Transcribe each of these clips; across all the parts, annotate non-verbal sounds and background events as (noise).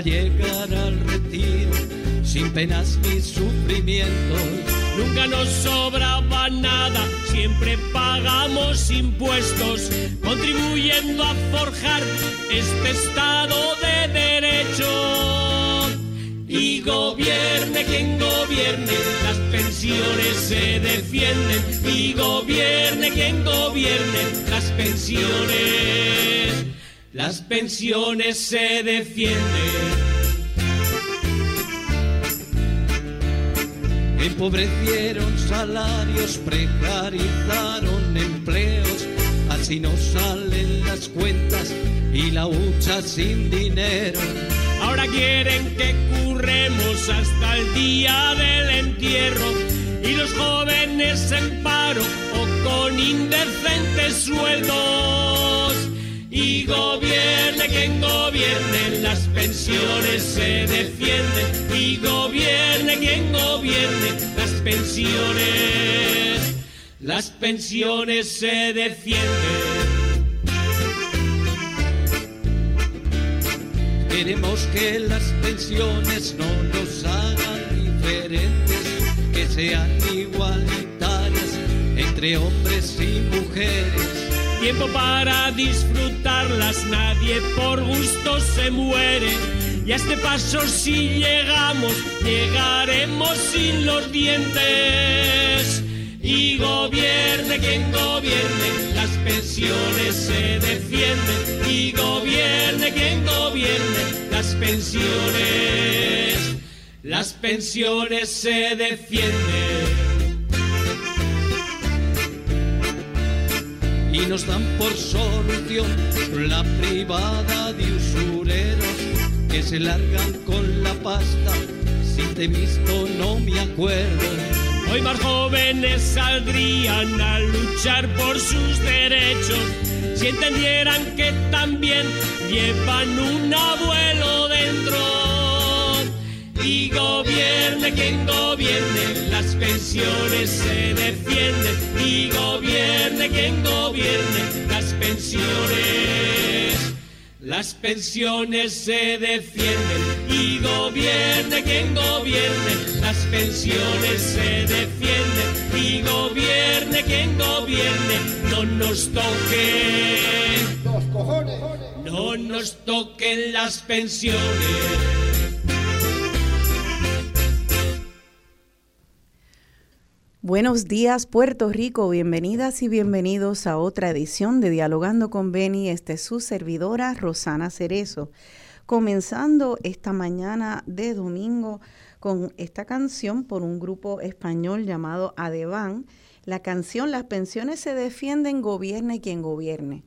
llegar al retiro sin penas ni sufrimientos. Nunca nos sobraba nada, siempre pagamos impuestos, contribuyendo a forjar este Estado de Derecho. Y gobierne quien gobierne, las pensiones se defienden. Y gobierne quien gobierne, las pensiones, las pensiones se defienden. Empobrecieron salarios, precarizaron empleos, así no salen las cuentas y la hucha sin dinero. Ahora quieren que curremos hasta el día del entierro y los jóvenes en paro o con indecentes sueldos. Y gobierne quien gobierne, las pensiones se defienden. Y gobierne quien gobierne, las pensiones, las pensiones se defienden. Queremos que las pensiones no nos hagan diferentes, que sean igualitarias entre hombres y mujeres. Tiempo para disfrutarlas, nadie por gusto se muere. Y a este paso si llegamos, llegaremos sin los dientes. Y gobierne quien gobierne, las pensiones se defienden. Y gobierne quien gobierne, las pensiones, las pensiones se defienden. Y nos dan por solución la privada de usureros que se largan con la pasta. Si te he visto no me acuerdo. Hoy más jóvenes saldrían a luchar por sus derechos si entendieran que también llevan un abuelo dentro. Y gobierne quien gobierne, las pensiones se defienden. Y gobierne quien gobierne, las pensiones. Las pensiones se defienden y gobierne quien gobierne, las pensiones se defienden y gobierne quien gobierne, no nos toquen, Los cojones. no nos toquen las pensiones. Buenos días Puerto Rico, bienvenidas y bienvenidos a otra edición de Dialogando con Beni. Esta es su servidora Rosana Cerezo, comenzando esta mañana de domingo con esta canción por un grupo español llamado Adevan. La canción Las pensiones se defienden, gobierne quien gobierne.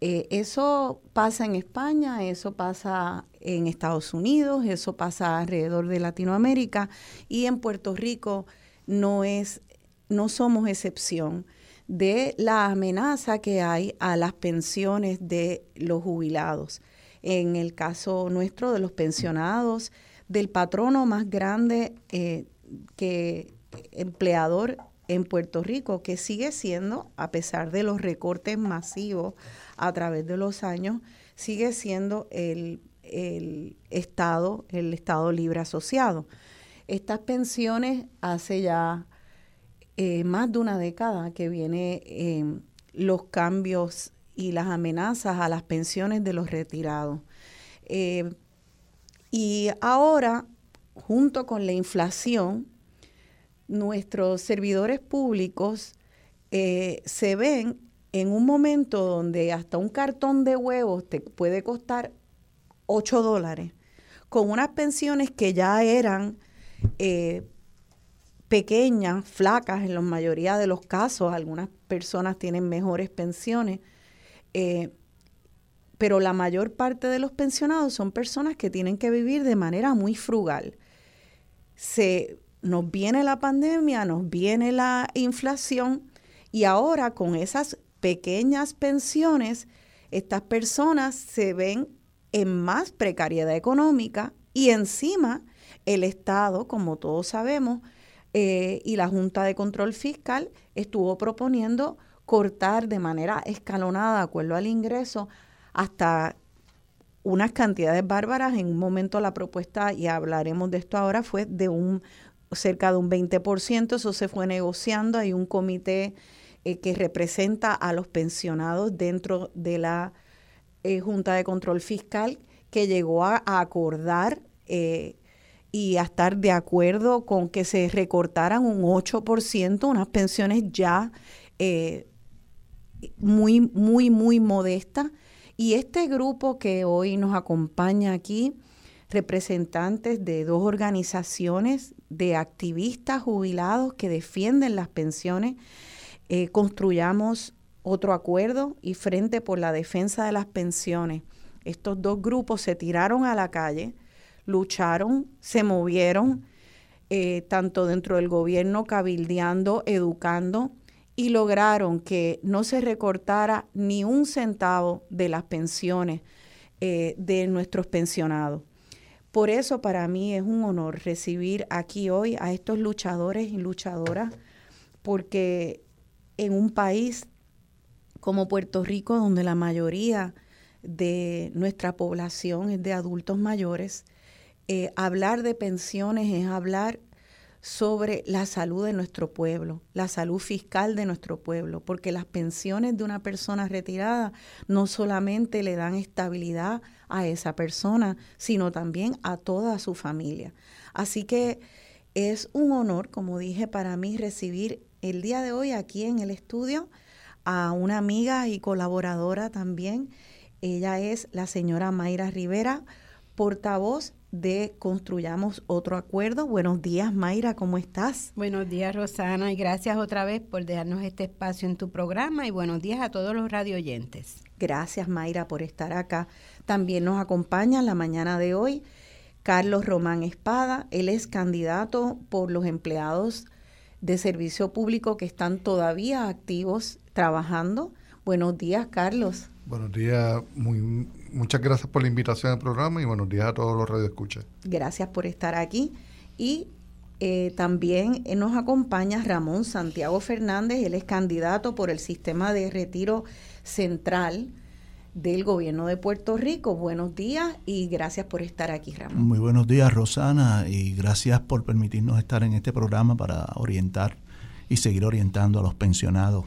Eh, eso pasa en España, eso pasa en Estados Unidos, eso pasa alrededor de Latinoamérica y en Puerto Rico no es, no somos excepción de la amenaza que hay a las pensiones de los jubilados. En el caso nuestro de los pensionados, del patrono más grande eh, que empleador en Puerto Rico, que sigue siendo, a pesar de los recortes masivos a través de los años, sigue siendo el, el Estado, el Estado Libre Asociado. Estas pensiones hace ya eh, más de una década que viene eh, los cambios y las amenazas a las pensiones de los retirados. Eh, y ahora, junto con la inflación, nuestros servidores públicos eh, se ven en un momento donde hasta un cartón de huevos te puede costar 8 dólares, con unas pensiones que ya eran eh, pequeñas, flacas en la mayoría de los casos, algunas personas tienen mejores pensiones, eh, pero la mayor parte de los pensionados son personas que tienen que vivir de manera muy frugal. Se, nos viene la pandemia, nos viene la inflación y ahora con esas pequeñas pensiones, estas personas se ven en más precariedad económica y encima el Estado, como todos sabemos, eh, y la Junta de Control Fiscal estuvo proponiendo cortar de manera escalonada, de acuerdo al ingreso, hasta unas cantidades bárbaras. En un momento la propuesta, y hablaremos de esto ahora, fue de un cerca de un 20%, eso se fue negociando, hay un comité eh, que representa a los pensionados dentro de la eh, Junta de Control Fiscal que llegó a, acordar y a estar de acuerdo con que se recortaran un 8%, unas pensiones ya muy, muy, muy modestas. Y este grupo que hoy nos acompaña aquí, representantes de dos organizaciones de activistas jubilados que defienden las pensiones, eh, construyamos otro acuerdo y frente por la defensa de las pensiones. Estos dos grupos se tiraron a la calle, lucharon, se movieron, eh, tanto dentro del gobierno, cabildeando, educando, y lograron que no se recortara ni un centavo de las pensiones eh, de nuestros pensionados. Por eso para mí es un honor recibir aquí hoy a estos luchadores y luchadoras, porque en un país como Puerto Rico, donde la mayoría de nuestra población es de adultos mayores, eh, hablar de pensiones es hablar sobre la salud de nuestro pueblo, la salud fiscal de nuestro pueblo, porque las pensiones de una persona retirada no solamente le dan estabilidad a esa persona, sino también a toda su familia. Así que es un honor, como dije, para mí recibir el día de hoy aquí en el estudio a una amiga y colaboradora también. Ella es la señora Mayra Rivera, portavoz de Construyamos Otro Acuerdo. Buenos días, Mayra, ¿cómo estás? Buenos días, Rosana, y gracias otra vez por dejarnos este espacio en tu programa y buenos días a todos los radio oyentes. Gracias, Mayra, por estar acá. También nos acompaña en la mañana de hoy Carlos Román Espada. Él es candidato por los empleados de servicio público que están todavía activos trabajando. Buenos días, Carlos. Buenos días, muy, muchas gracias por la invitación al programa y buenos días a todos los radioescuchas. Gracias por estar aquí. Y eh, también nos acompaña Ramón Santiago Fernández, él es candidato por el sistema de retiro central del gobierno de Puerto Rico. Buenos días y gracias por estar aquí, Ramón. Muy buenos días, Rosana, y gracias por permitirnos estar en este programa para orientar y seguir orientando a los pensionados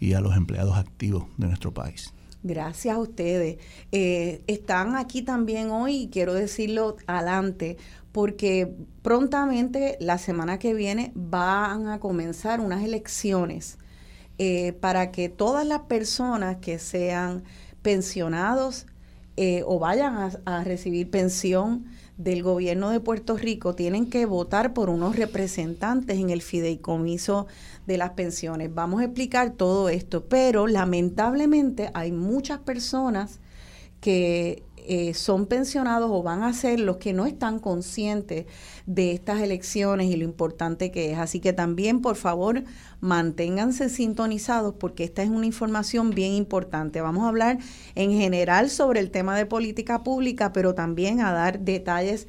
y a los empleados activos de nuestro país. Gracias a ustedes. Eh, están aquí también hoy y quiero decirlo adelante porque prontamente la semana que viene van a comenzar unas elecciones eh, para que todas las personas que sean pensionados eh, o vayan a recibir pensión del gobierno de Puerto Rico tienen que votar por unos representantes en el fideicomiso de las pensiones. Vamos a explicar todo esto, pero lamentablemente hay muchas personas que eh, son pensionados o van a ser los que no están conscientes de estas elecciones y lo importante que es. Así que también, por favor, manténganse sintonizados porque esta es una información bien importante. Vamos a hablar en general sobre el tema de política pública, pero también a dar detalles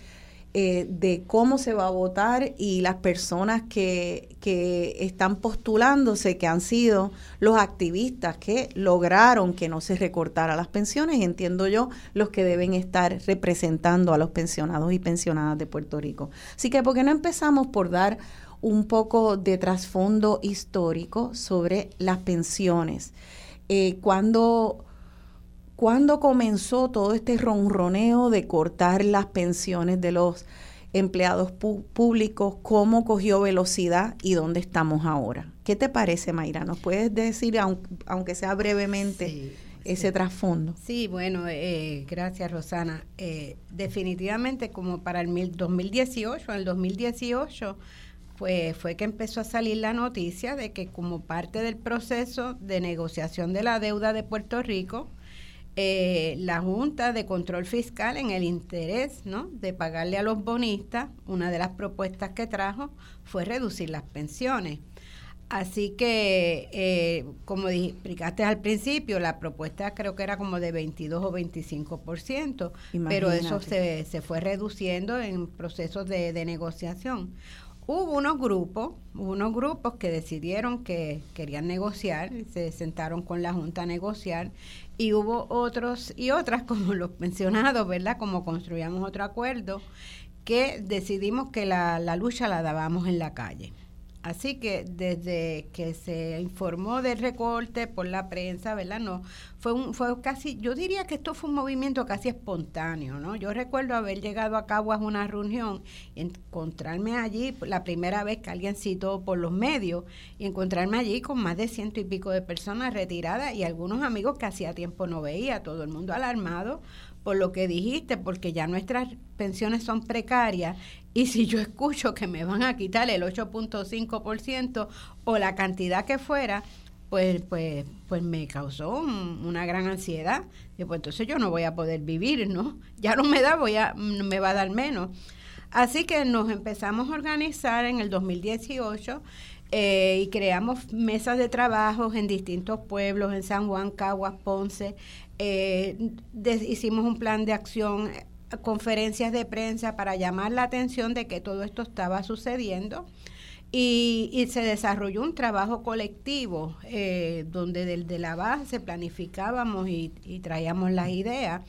eh, de cómo se va a votar y las personas que, que están postulándose, que han sido los activistas que lograron que no se recortara las pensiones, entiendo yo, los que deben estar representando a los pensionados y pensionadas de Puerto Rico. Así que, ¿por qué no empezamos por dar un poco de trasfondo histórico sobre las pensiones? Eh, cuando ¿Cuándo comenzó todo este ronroneo de cortar las pensiones de los empleados públicos? ¿Cómo cogió velocidad y dónde estamos ahora? ¿Qué te parece, Mayra? ¿Nos puedes decir, aunque sea brevemente, ese trasfondo? Sí, bueno, eh, gracias, Rosana. Eh, definitivamente, como para el 2018, en el 2018, pues fue que empezó a salir la noticia de que como parte del proceso de negociación de la deuda de Puerto Rico, eh, la Junta de Control Fiscal en el interés ¿no? de pagarle a los bonistas, una de las propuestas que trajo fue reducir las pensiones. Así que, eh, como explicaste al principio, la propuesta creo que era como de 22 o 25%, pero eso se, se fue reduciendo en procesos de, de negociación. Hubo unos grupos, unos grupos que decidieron que querían negociar, se sentaron con la Junta a negociar, y hubo otros y otras, (laughs) como los mencionados, ¿verdad? Como construíamos otro acuerdo, que decidimos que la, la lucha la dábamos en la calle. Así que desde que se informó del recorte por la prensa, ¿verdad? No, fue un, fue casi, yo diría que esto fue un movimiento casi espontáneo, ¿no? Yo recuerdo haber llegado a Caguas a una reunión, encontrarme allí la primera vez que alguien citó por los medios y encontrarme allí con más de ciento y pico de personas retiradas y algunos amigos que hacía tiempo no veía, todo el mundo alarmado por lo que dijiste, porque ya nuestras pensiones son precarias y si yo escucho que me van a quitar el 8.5% o la cantidad que fuera, pues, pues, pues me causó una gran ansiedad. Y pues entonces yo no voy a poder vivir, ¿no? (laughs) Ya no me da, voy a, me va a dar menos. Así que nos empezamos a organizar en el 2018 eh, y creamos mesas de trabajo en distintos pueblos, en San Juan, Caguas, Ponce, eh, hicimos un plan de acción, conferencias de prensa para llamar la atención de que todo esto estaba sucediendo. Y, se desarrolló un trabajo colectivo eh, donde desde la base planificábamos y, traíamos las ideas.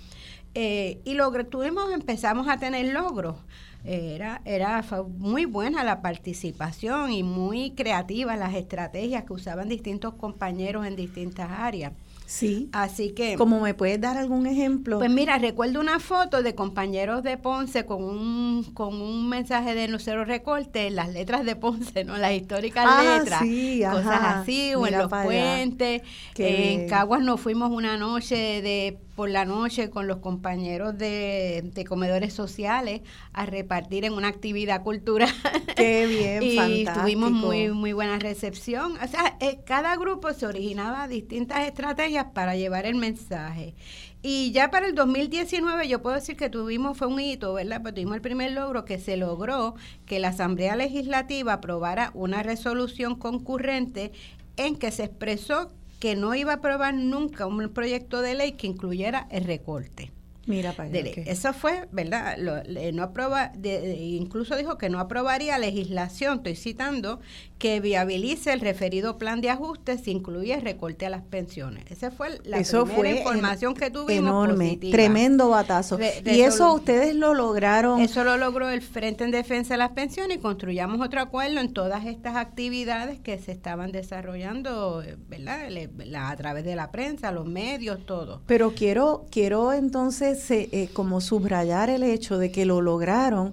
Eh, y lo tuvimos, empezamos a tener logros. era, era muy buena la participación y muy creativa las estrategias que usaban distintos compañeros en distintas áreas. Sí. Así que. ¿Cómo me puedes dar algún ejemplo? Pues mira, recuerdo una foto de compañeros de Ponce con un, con un mensaje de Nucero Recorte, las letras de Ponce, ¿no? Las históricas ah, letras. Sí, cosas así, o en los puentes. En Caguas nos fuimos una noche de por la noche con los compañeros de, comedores sociales a repartir en una actividad cultural. Qué (laughs) bien, y tuvimos muy, muy buena recepción. O sea, eh, cada grupo se originaba distintas estrategias para llevar el mensaje. Y ya para el 2019 yo puedo decir que tuvimos, fue un hito, ¿verdad? Pues tuvimos el primer logro que se logró que la Asamblea Legislativa aprobara una resolución concurrente en que se expresó que no iba a aprobar nunca un proyecto de ley que incluyera el recorte. Mira, para Eso fue, ¿verdad? no aproba, incluso dijo que no aprobaría legislación, estoy citando, que viabilice el referido plan de ajuste si incluye recorte a las pensiones. Esa fue la primera información que tuvimos. Enorme, tremendo batazo. y eso, ustedes lo lograron. Eso lo logró el Frente en Defensa de las Pensiones y construyamos otro acuerdo en todas estas actividades que se estaban desarrollando, ¿verdad? a través de la prensa, los medios, todo. Pero quiero, quiero entonces eh, como subrayar el hecho de que lo lograron,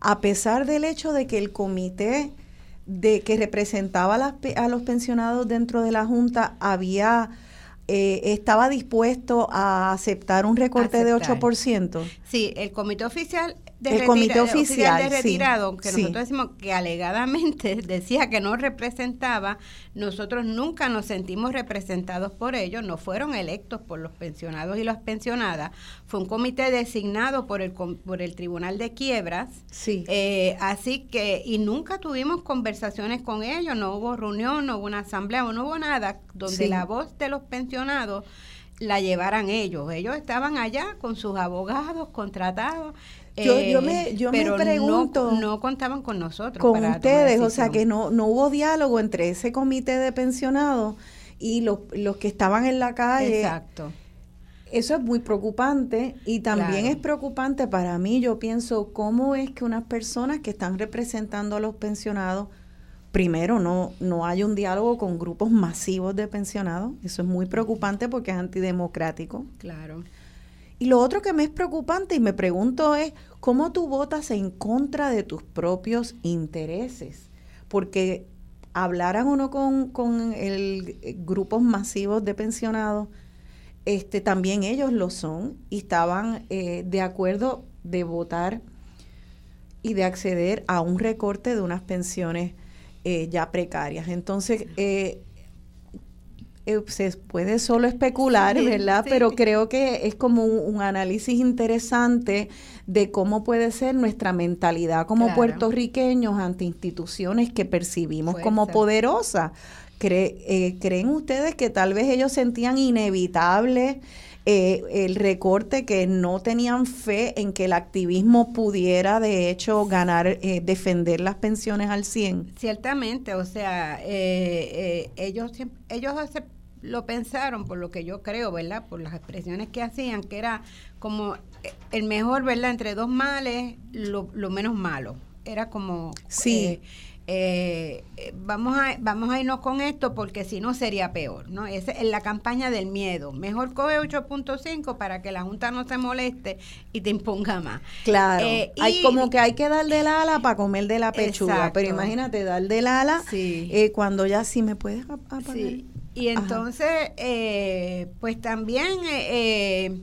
a pesar del hecho de que el comité de que representaba a, los pensionados dentro de la Junta había eh, estaba dispuesto a aceptar un recorte de 8%. Sí, el comité oficial el comité oficial, de retirado, que nosotros decimos que alegadamente (laughs) decía que no representaba, nosotros nunca nos sentimos representados por ellos, no fueron electos por los pensionados y las pensionadas, fue un comité designado por el por el Tribunal de Quiebras, sí. Eh, así que y nunca tuvimos conversaciones con ellos, no hubo reunión, no hubo una asamblea, no hubo nada donde la voz de los pensionados la llevaran ellos. Ellos estaban allá con sus abogados contratados yo, yo me, eh, yo me pregunto. No, contaban con nosotros. Con ustedes, o sea que no, no hubo diálogo entre ese comité de pensionados y los, los que estaban en la calle. Exacto. Eso es muy preocupante y también es preocupante para mí. Yo pienso, ¿cómo es que unas personas que están representando a los pensionados, primero, no, no hay un diálogo con grupos masivos de pensionados? Eso es muy preocupante porque es antidemocrático. Claro. Y lo otro que me es preocupante y me pregunto es, ¿cómo tú votas en contra de tus propios intereses? Porque hablaran uno con, con el, eh, grupos masivos de pensionados, este, también ellos lo son y estaban eh, de acuerdo de votar y de acceder a un recorte de unas pensiones eh, ya precarias. Entonces, eh, se puede solo especular, ¿verdad? Pero creo que es como un, análisis interesante de cómo puede ser nuestra mentalidad como puertorriqueños ante instituciones que percibimos como poderosas. Eh, ¿Creen ustedes que tal vez ellos sentían inevitable eh, el recorte que no tenían fe en que el activismo pudiera de hecho ganar, eh, defender las pensiones al 100. Ciertamente, o sea, eh, ellos, ellos lo pensaron por lo que yo creo, ¿verdad? Por las expresiones que hacían, que era como el mejor, ¿verdad? Entre dos males, lo, lo menos malo. Era como... Sí eh, vamos, a, vamos a irnos con esto porque si no sería peor, ¿no? Es en la campaña del miedo. Mejor coge 8.5 para que la Junta no se moleste y te imponga más. Claro, eh, hay como que hay que dar del ala para comer de la pechuga, pero imagínate dar del ala eh, cuando ya sí me puedes apagar. Y entonces, eh, pues también... Eh,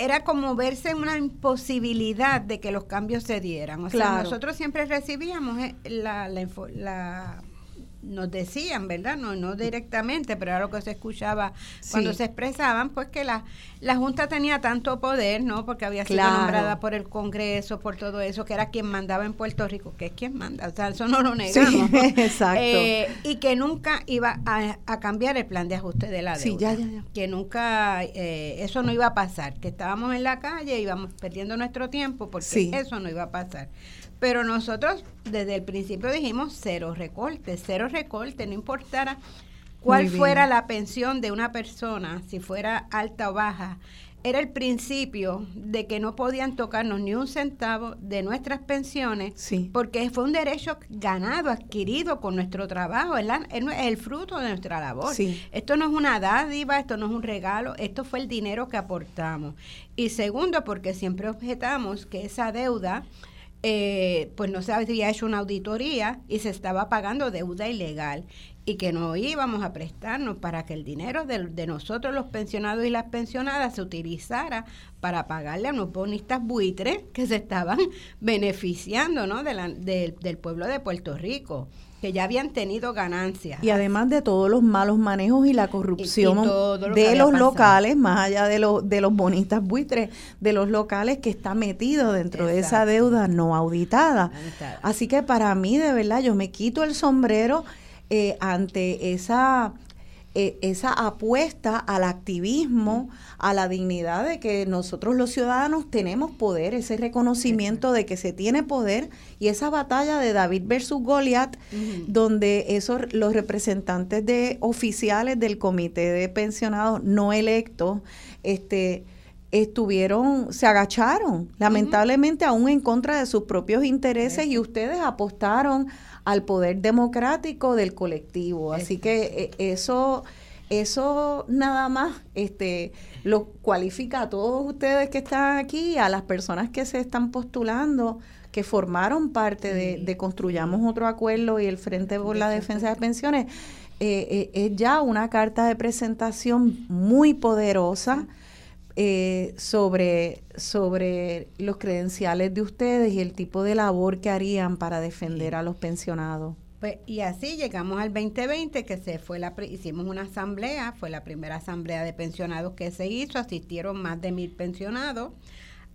era como verse en una imposibilidad de que los cambios se dieran. O sea, nosotros siempre recibíamos eh, la, la, la nos decían, ¿verdad? No, no directamente, pero era lo que se escuchaba cuando se expresaban, pues que la, la Junta tenía tanto poder, ¿no? Porque había sido nombrada por el Congreso, por todo eso, que era quien mandaba en Puerto Rico, que es quien manda, o sea, eso no lo negamos. (laughs) exacto. Eh, y que nunca iba a, cambiar el plan de ajuste de la deuda. Sí, ya, ya, ya. Que nunca, eh, eso no iba a pasar, que estábamos en la calle, íbamos perdiendo nuestro tiempo, porque eso no iba a pasar. Pero nosotros desde el principio dijimos cero recorte, cero recorte, no importara cuál fuera la pensión de una persona, si fuera alta o baja. Era el principio de que no podían tocarnos ni un centavo de nuestras pensiones, porque fue un derecho ganado, adquirido con nuestro trabajo, es, el fruto de nuestra labor. Esto no es una dádiva, esto no es un regalo, esto fue el dinero que aportamos. Y segundo, porque siempre objetamos que esa deuda eh, pues no se había hecho una auditoría y se estaba pagando deuda ilegal y que no íbamos a prestarnos para que el dinero de, nosotros los pensionados y las pensionadas se utilizara para pagarle a unos bonistas buitres que se estaban (laughs) beneficiando ¿no? de del pueblo de Puerto Rico que ya habían tenido ganancias. Y además de todos los malos manejos y la corrupción de los locales, más allá de, los de los bonistas buitres, de los locales que está metido dentro de esa deuda no auditada. Así que para mí, de verdad, yo me quito el sombrero eh, ante esa eh, esa apuesta al activismo, a la dignidad de que nosotros los ciudadanos tenemos poder, ese reconocimiento de que se tiene poder y esa batalla de David versus Goliath, donde esos los representantes de oficiales del comité de pensionados no electos, este estuvieron, se agacharon, lamentablemente aún en contra de sus propios intereses y ustedes apostaron al poder democrático del colectivo. Así que eh, eso, eso nada más este, lo cualifica a todos ustedes que están aquí, a las personas que se están postulando, que formaron parte de, Construyamos Otro Acuerdo y el Frente por la Defensa de Pensiones. Eh, eh, es ya una carta de presentación muy poderosa eh, sobre, sobre los credenciales de ustedes y el tipo de labor que harían para defender a los pensionados. Pues, y así llegamos al 2020, que se fue la hicimos una asamblea, fue la primera asamblea de pensionados que se hizo, asistieron más de mil pensionados.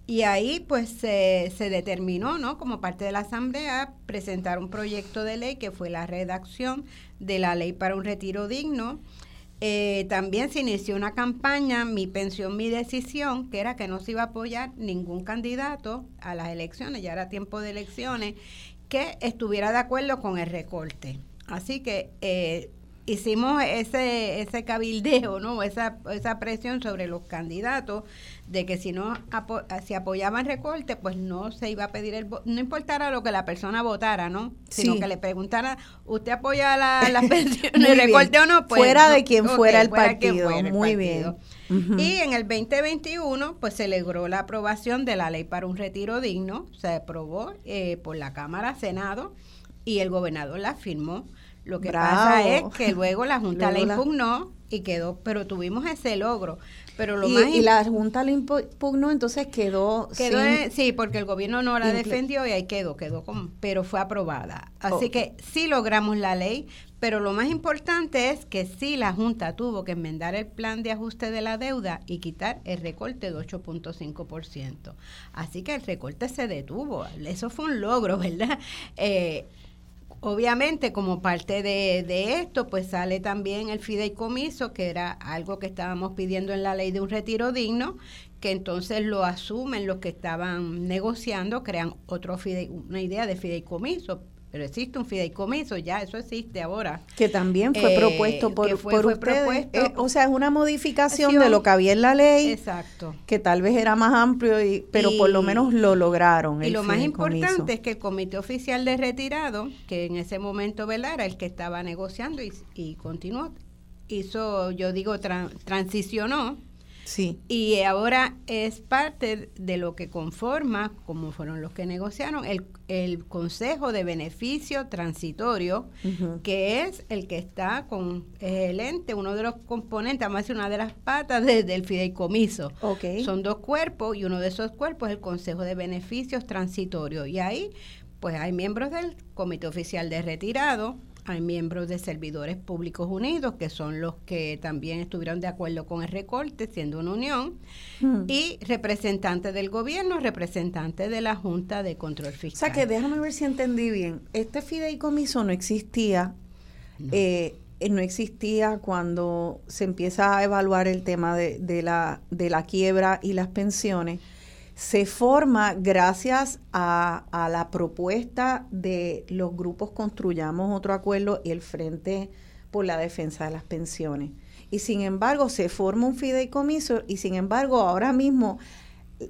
Y ahí pues se, se determinó, ¿no? Como parte de la asamblea, presentar un proyecto de ley que fue la redacción de la ley para un retiro digno, eh, también se inició una campaña, Mi pensión, mi decisión, que era que no se iba a apoyar ningún candidato a las elecciones, ya era tiempo de elecciones, que estuviera de acuerdo con el recorte. Así que eh, hicimos ese, ese cabildeo, ¿no? Esa, esa presión sobre los candidatos de que si no si apoyaban recorte, pues no se iba a pedir el no importara lo que la persona votara, ¿no? Sino que le preguntara, ¿usted apoya la, la (laughs) pensión, el recorte o no? Pues, fuera de quien fuera el partido. Muy bien. Y en el 2021, pues se logró la aprobación de la ley para un retiro digno, se aprobó eh, por la Cámara, Senado, y el gobernador la firmó. Lo que pasa es que luego la (laughs) Junta la impugnó y quedó, pero tuvimos ese logro. Pero lo y, más y la Junta la impugnó, entonces quedó. quedó sí, porque el gobierno no la defendió y ahí quedó, quedó como, pero fue aprobada. Así que sí logramos la ley, pero lo más importante es que sí la Junta tuvo que enmendar el plan de ajuste de la deuda y quitar el recorte de 8.5%. Así que el recorte se detuvo. Eso fue un logro, (laughs) ¿verdad? Eh, obviamente, como parte de, de, esto, pues sale también el fideicomiso, que era algo que estábamos pidiendo en la ley de un retiro digno, que entonces lo asumen los que estaban negociando, crean otro una idea de fideicomiso, pero existe un fideicomiso, ya eso existe ahora. Que también fue eh, propuesto por, por ustedes. Eh, o sea, es una modificación de lo que había en la ley. Exacto. Que tal vez era más amplio, y, pero por lo menos lo lograron. Y lo más importante es que el Comité Oficial de Retirado, que en ese momento ¿verdad? era el que estaba negociando y, y continuó, hizo, yo digo, transicionó Sí. Y ahora es parte de lo que conforma, como fueron los que negociaron, el, el Consejo de Beneficio Transitorio, que es el que está con el ente, uno de los componentes, además una de las patas del fideicomiso. Son dos cuerpos y uno de esos cuerpos es el Consejo de Beneficios Transitorios. Y ahí, pues hay miembros del Comité Oficial de Retirado, hay miembros de Servidores Públicos Unidos, que son los que también estuvieron de acuerdo con el recorte, siendo una unión, hmm. y representantes del gobierno, representantes de la Junta de Control Fiscal. O sea que déjame ver si entendí bien. Este fideicomiso no existía. No. Eh, no existía cuando se empieza a evaluar el tema de, de, la, de la quiebra y las pensiones se forma gracias a, la propuesta de los grupos Construyamos otro acuerdo y el Frente por la Defensa de las Pensiones. Y sin embargo, se forma un fideicomiso y sin embargo, ahora mismo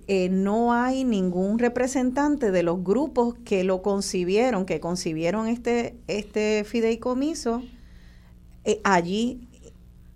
eh, no hay ningún representante de los grupos que lo concibieron, que concibieron este, este fideicomiso eh, allí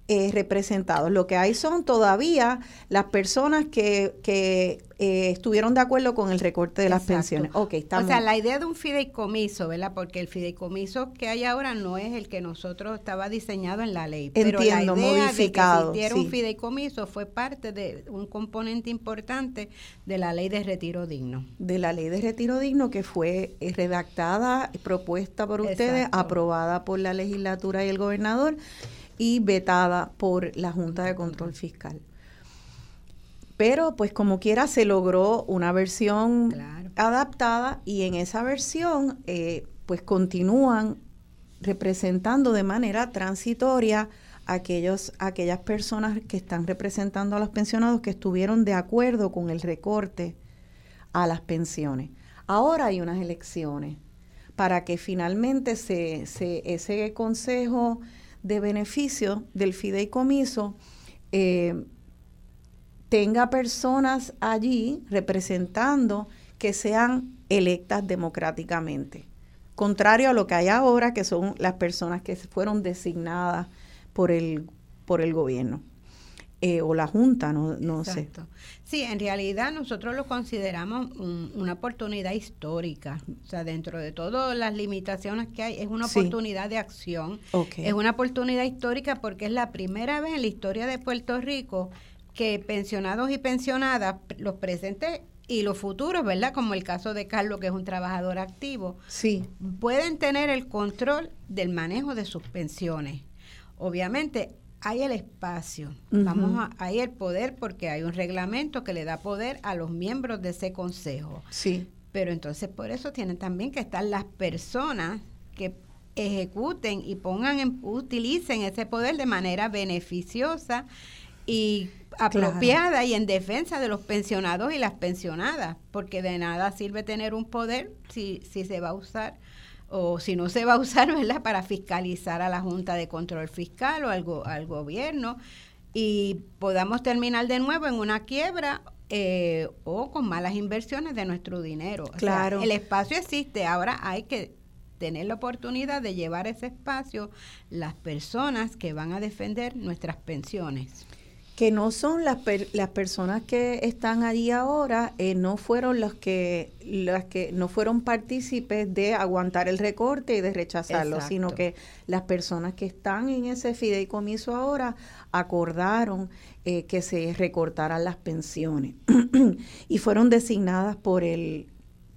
eh, representados. Lo que hay son todavía las personas que, que eh, estuvieron de acuerdo con el recorte de las pensiones. Okay, O sea, la idea de un fideicomiso, ¿verdad? Porque el fideicomiso que hay ahora no es el que nosotros estaba diseñado en la ley. Entiendo, pero la idea modificado. De que un fideicomiso fue parte de un componente importante de la ley de retiro digno. De la ley de retiro digno que fue eh, redactada, propuesta por ustedes, aprobada por la legislatura y el gobernador y vetada por la Junta de Control Fiscal. Pero pues como quiera se logró una versión adaptada y en esa versión eh, pues continúan representando de manera transitoria aquellos, aquellas personas que están representando a los pensionados que estuvieron de acuerdo con el recorte a las pensiones. Ahora hay unas elecciones para que finalmente se, se ese consejo de beneficio del fideicomiso eh, tenga personas allí representando que sean electas democráticamente. Contrario a lo que hay ahora, que son las personas que fueron designadas por el, por el gobierno. Eh, o la Junta, no, no sé. Sí, en realidad nosotros lo consideramos una oportunidad histórica. O sea, dentro de todas las limitaciones que hay, es una oportunidad de acción. Es una oportunidad histórica porque es la primera vez en la historia de Puerto Rico que pensionados y pensionadas, los presentes y los futuros, ¿verdad? Como el caso de Carlos, que es un trabajador activo, sí. pueden tener el control del manejo de sus pensiones. Obviamente, hay el espacio, vamos a, hay el poder porque hay un reglamento que le da poder a los miembros de ese consejo. Sí. Pero entonces por eso tienen también que estar las personas que ejecuten y pongan en, utilicen ese poder de manera beneficiosa y apropiada y en defensa de los pensionados y las pensionadas, porque de nada sirve tener un poder si, si se va a usar o si no se va a usar, (laughs) ¿verdad?, para fiscalizar a la Junta de Control Fiscal o al, al gobierno y podamos terminar de nuevo en una quiebra eh, o con malas inversiones de nuestro dinero. Claro. el espacio existe, ahora hay que tener la oportunidad de llevar ese espacio las personas que van a defender nuestras pensiones que no son las, las personas que están allí ahora, eh, no fueron las que, las que no fueron partícipes de aguantar el recorte y de rechazarlo, sino que las personas que están en ese fideicomiso ahora acordaron eh, que se recortaran las pensiones. (clears throat) Y fueron designadas por el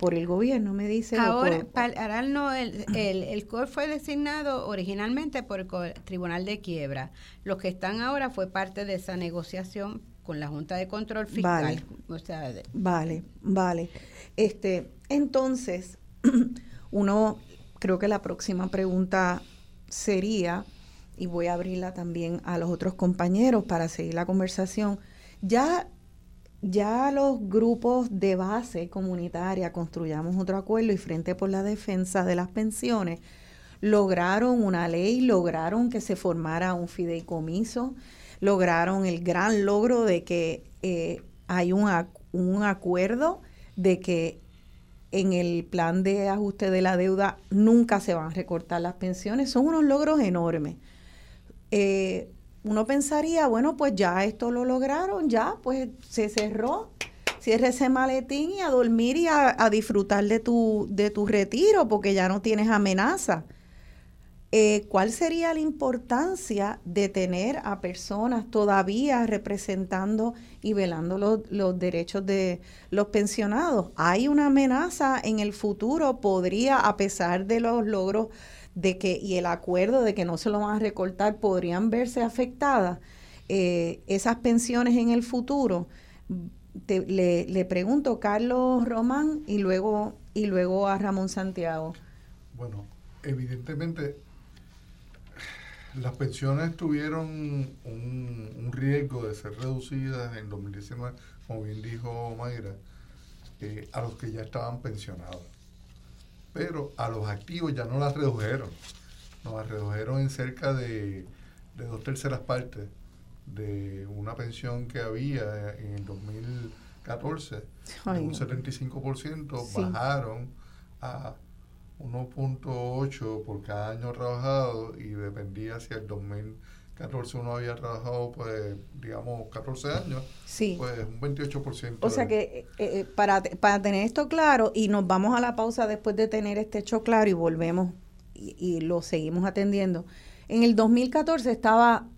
por el gobierno, me dice. Ahora, para, no, el, (clears throat) el, el COR fue designado originalmente por el Tribunal de Quiebra. Los que están ahora fue parte de esa negociación con la Junta de Control Fiscal. Vale, vale, vale. Este, entonces, (clears throat) uno creo que la próxima pregunta sería, y voy a abrirla también a los otros compañeros para seguir la conversación, ya, ya los grupos de base comunitaria, construyamos otro acuerdo y Frente por la Defensa de las Pensiones, lograron una ley, lograron que se formara un fideicomiso, lograron el gran logro de que eh, hay un, acuerdo de que en el plan de ajuste de la deuda nunca se van a recortar las pensiones. Son unos logros enormes. Eh, uno pensaría, bueno, pues ya esto lo lograron, ya, pues se cerró. Cierre ese maletín y a dormir y a, disfrutar de tu, de tu retiro, porque ya no tienes amenaza. Eh, ¿cuál sería la importancia de tener a personas todavía representando y velando los, derechos de los pensionados? Hay una amenaza en el futuro, podría, a pesar de los logros de que y el acuerdo de que no se lo van a recortar, podrían verse afectadas eh, esas pensiones en el futuro. le, le pregunto, Carlos Román, y luego, y luego a Ramón Santiago. Bueno, evidentemente las pensiones tuvieron un, riesgo de ser reducidas en 2019, como bien dijo Mayra, eh, a los que ya estaban pensionados. Pero a los activos ya no las redujeron. Nos las redujeron en cerca de, dos terceras partes de una pensión que había en el 2014, de un 75%, bajaron a 1.8 por cada año trabajado y dependía si el 2014 uno había trabajado, pues, digamos, 14 años, sí. pues un 28%. O sea que eh, eh, para, para tener esto claro, y nos vamos a la pausa después de tener este hecho claro y volvemos y, lo seguimos atendiendo. En el 2014 estaba,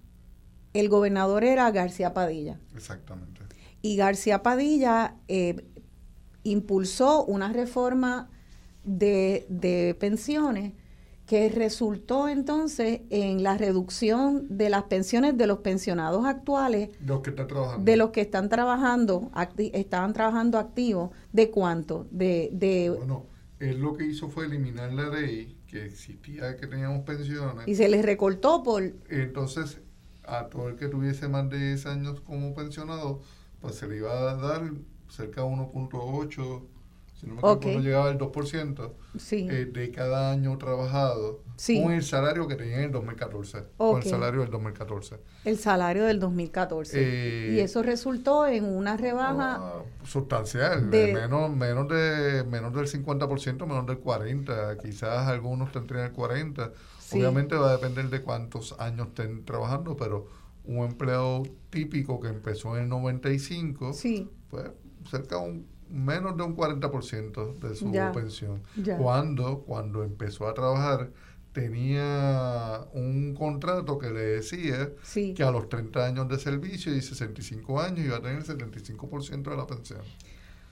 el gobernador era García Padilla. Exactamente. Y García Padilla eh, impulsó una reforma de, de pensiones que resultó entonces en la reducción de las pensiones de los pensionados actuales, los que están trabajando. de los que están trabajando, estaban trabajando activos, ¿de cuánto? De, de bueno, él lo que hizo fue eliminar la ley que existía que teníamos pensiones. Y se les recortó por... Entonces, a todo el que tuviese más de 10 años como pensionado, pues se le iba a dar cerca de 1.8 si no me equivoco, llegaba al 2% eh, de cada año trabajado con el salario que tenía en el 2014. Con el salario del 2014. El salario del 2014. Eh, y eso resultó en una rebaja ah, sustancial, de, menos, menos, de, menos del 50%, menos del 40%. Quizás algunos tendrían el 40%. Obviamente va a depender de cuántos años estén trabajando, pero un empleado típico que empezó en el 95, pues cerca de un menos de un 40% de su pensión. Cuando, cuando empezó a trabajar, tenía un contrato que le decía que a los 30 años de servicio y 65 años iba a tener el 75% de la pensión.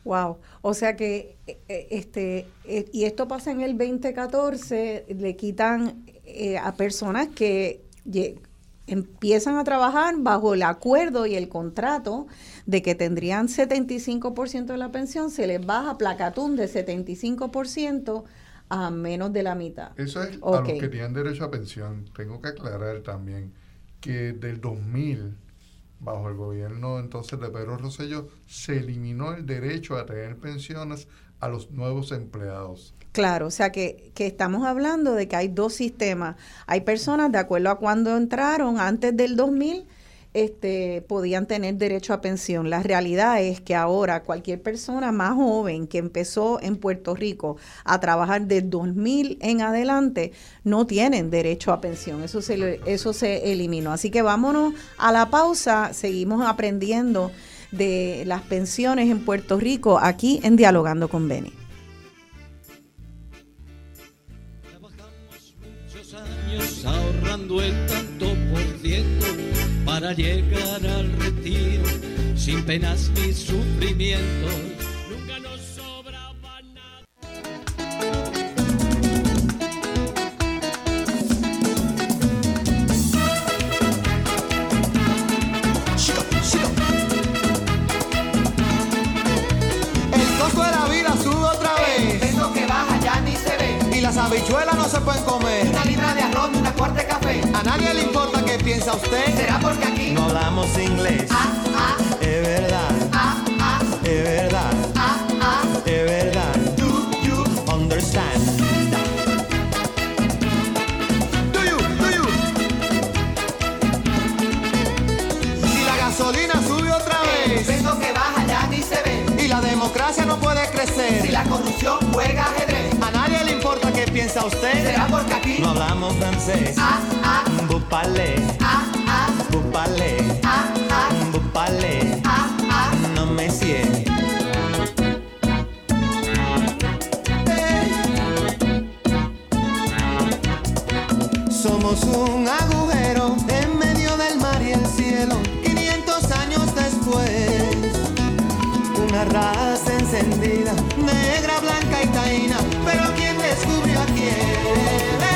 Wow, o sea que eh, eh, este eh, y esto pasa en el 2014, le quitan a personas que empiezan a trabajar bajo el acuerdo y el contrato de que tendrían 75% de la pensión, se les baja placatún de 75% a menos de la mitad. Eso es a los que tienen derecho a pensión. Tengo que aclarar también que del 2000, bajo el gobierno entonces de Pedro Rosselló, se eliminó el derecho a tener pensiones a los nuevos empleados. Claro, o sea que, que, estamos hablando de que hay dos sistemas. Hay personas, de acuerdo a cuando entraron antes del 2000, este, podían tener derecho a pensión. La realidad es que ahora cualquier persona más joven que empezó en Puerto Rico a trabajar de 2000 en adelante no tienen derecho a pensión. Eso se, eso se eliminó. Así que vámonos a la pausa. Seguimos aprendiendo de las pensiones en Puerto Rico aquí en Dialogando con Beni. El tanto por ciento para llegar al retiro sin penas ni sufrimientos. Las habichuelas no se pueden comer. Una libra de arroz y una cuarta de café. A nadie le importa qué piensa usted. ¿Será porque aquí no hablamos inglés? Ah, ah. Es verdad. Ah, ah. Es verdad. Ah, ah. Es verdad. Do you understand? Do you, do you? Si la gasolina sube otra vez. El peso que baja ya ni se ve. Y la democracia no puede crecer. Si la corrupción juega ajedrez. Piensa usted. ¿Será porque aquí no hablamos francés? Ah, ah. Bupale. Ah, ah. Bupale. Ah, ah. Bupale. Ah, ah. No me cierre. Somos un agujero en medio del mar y el cielo. 500 años después, una raza encendida, yeah.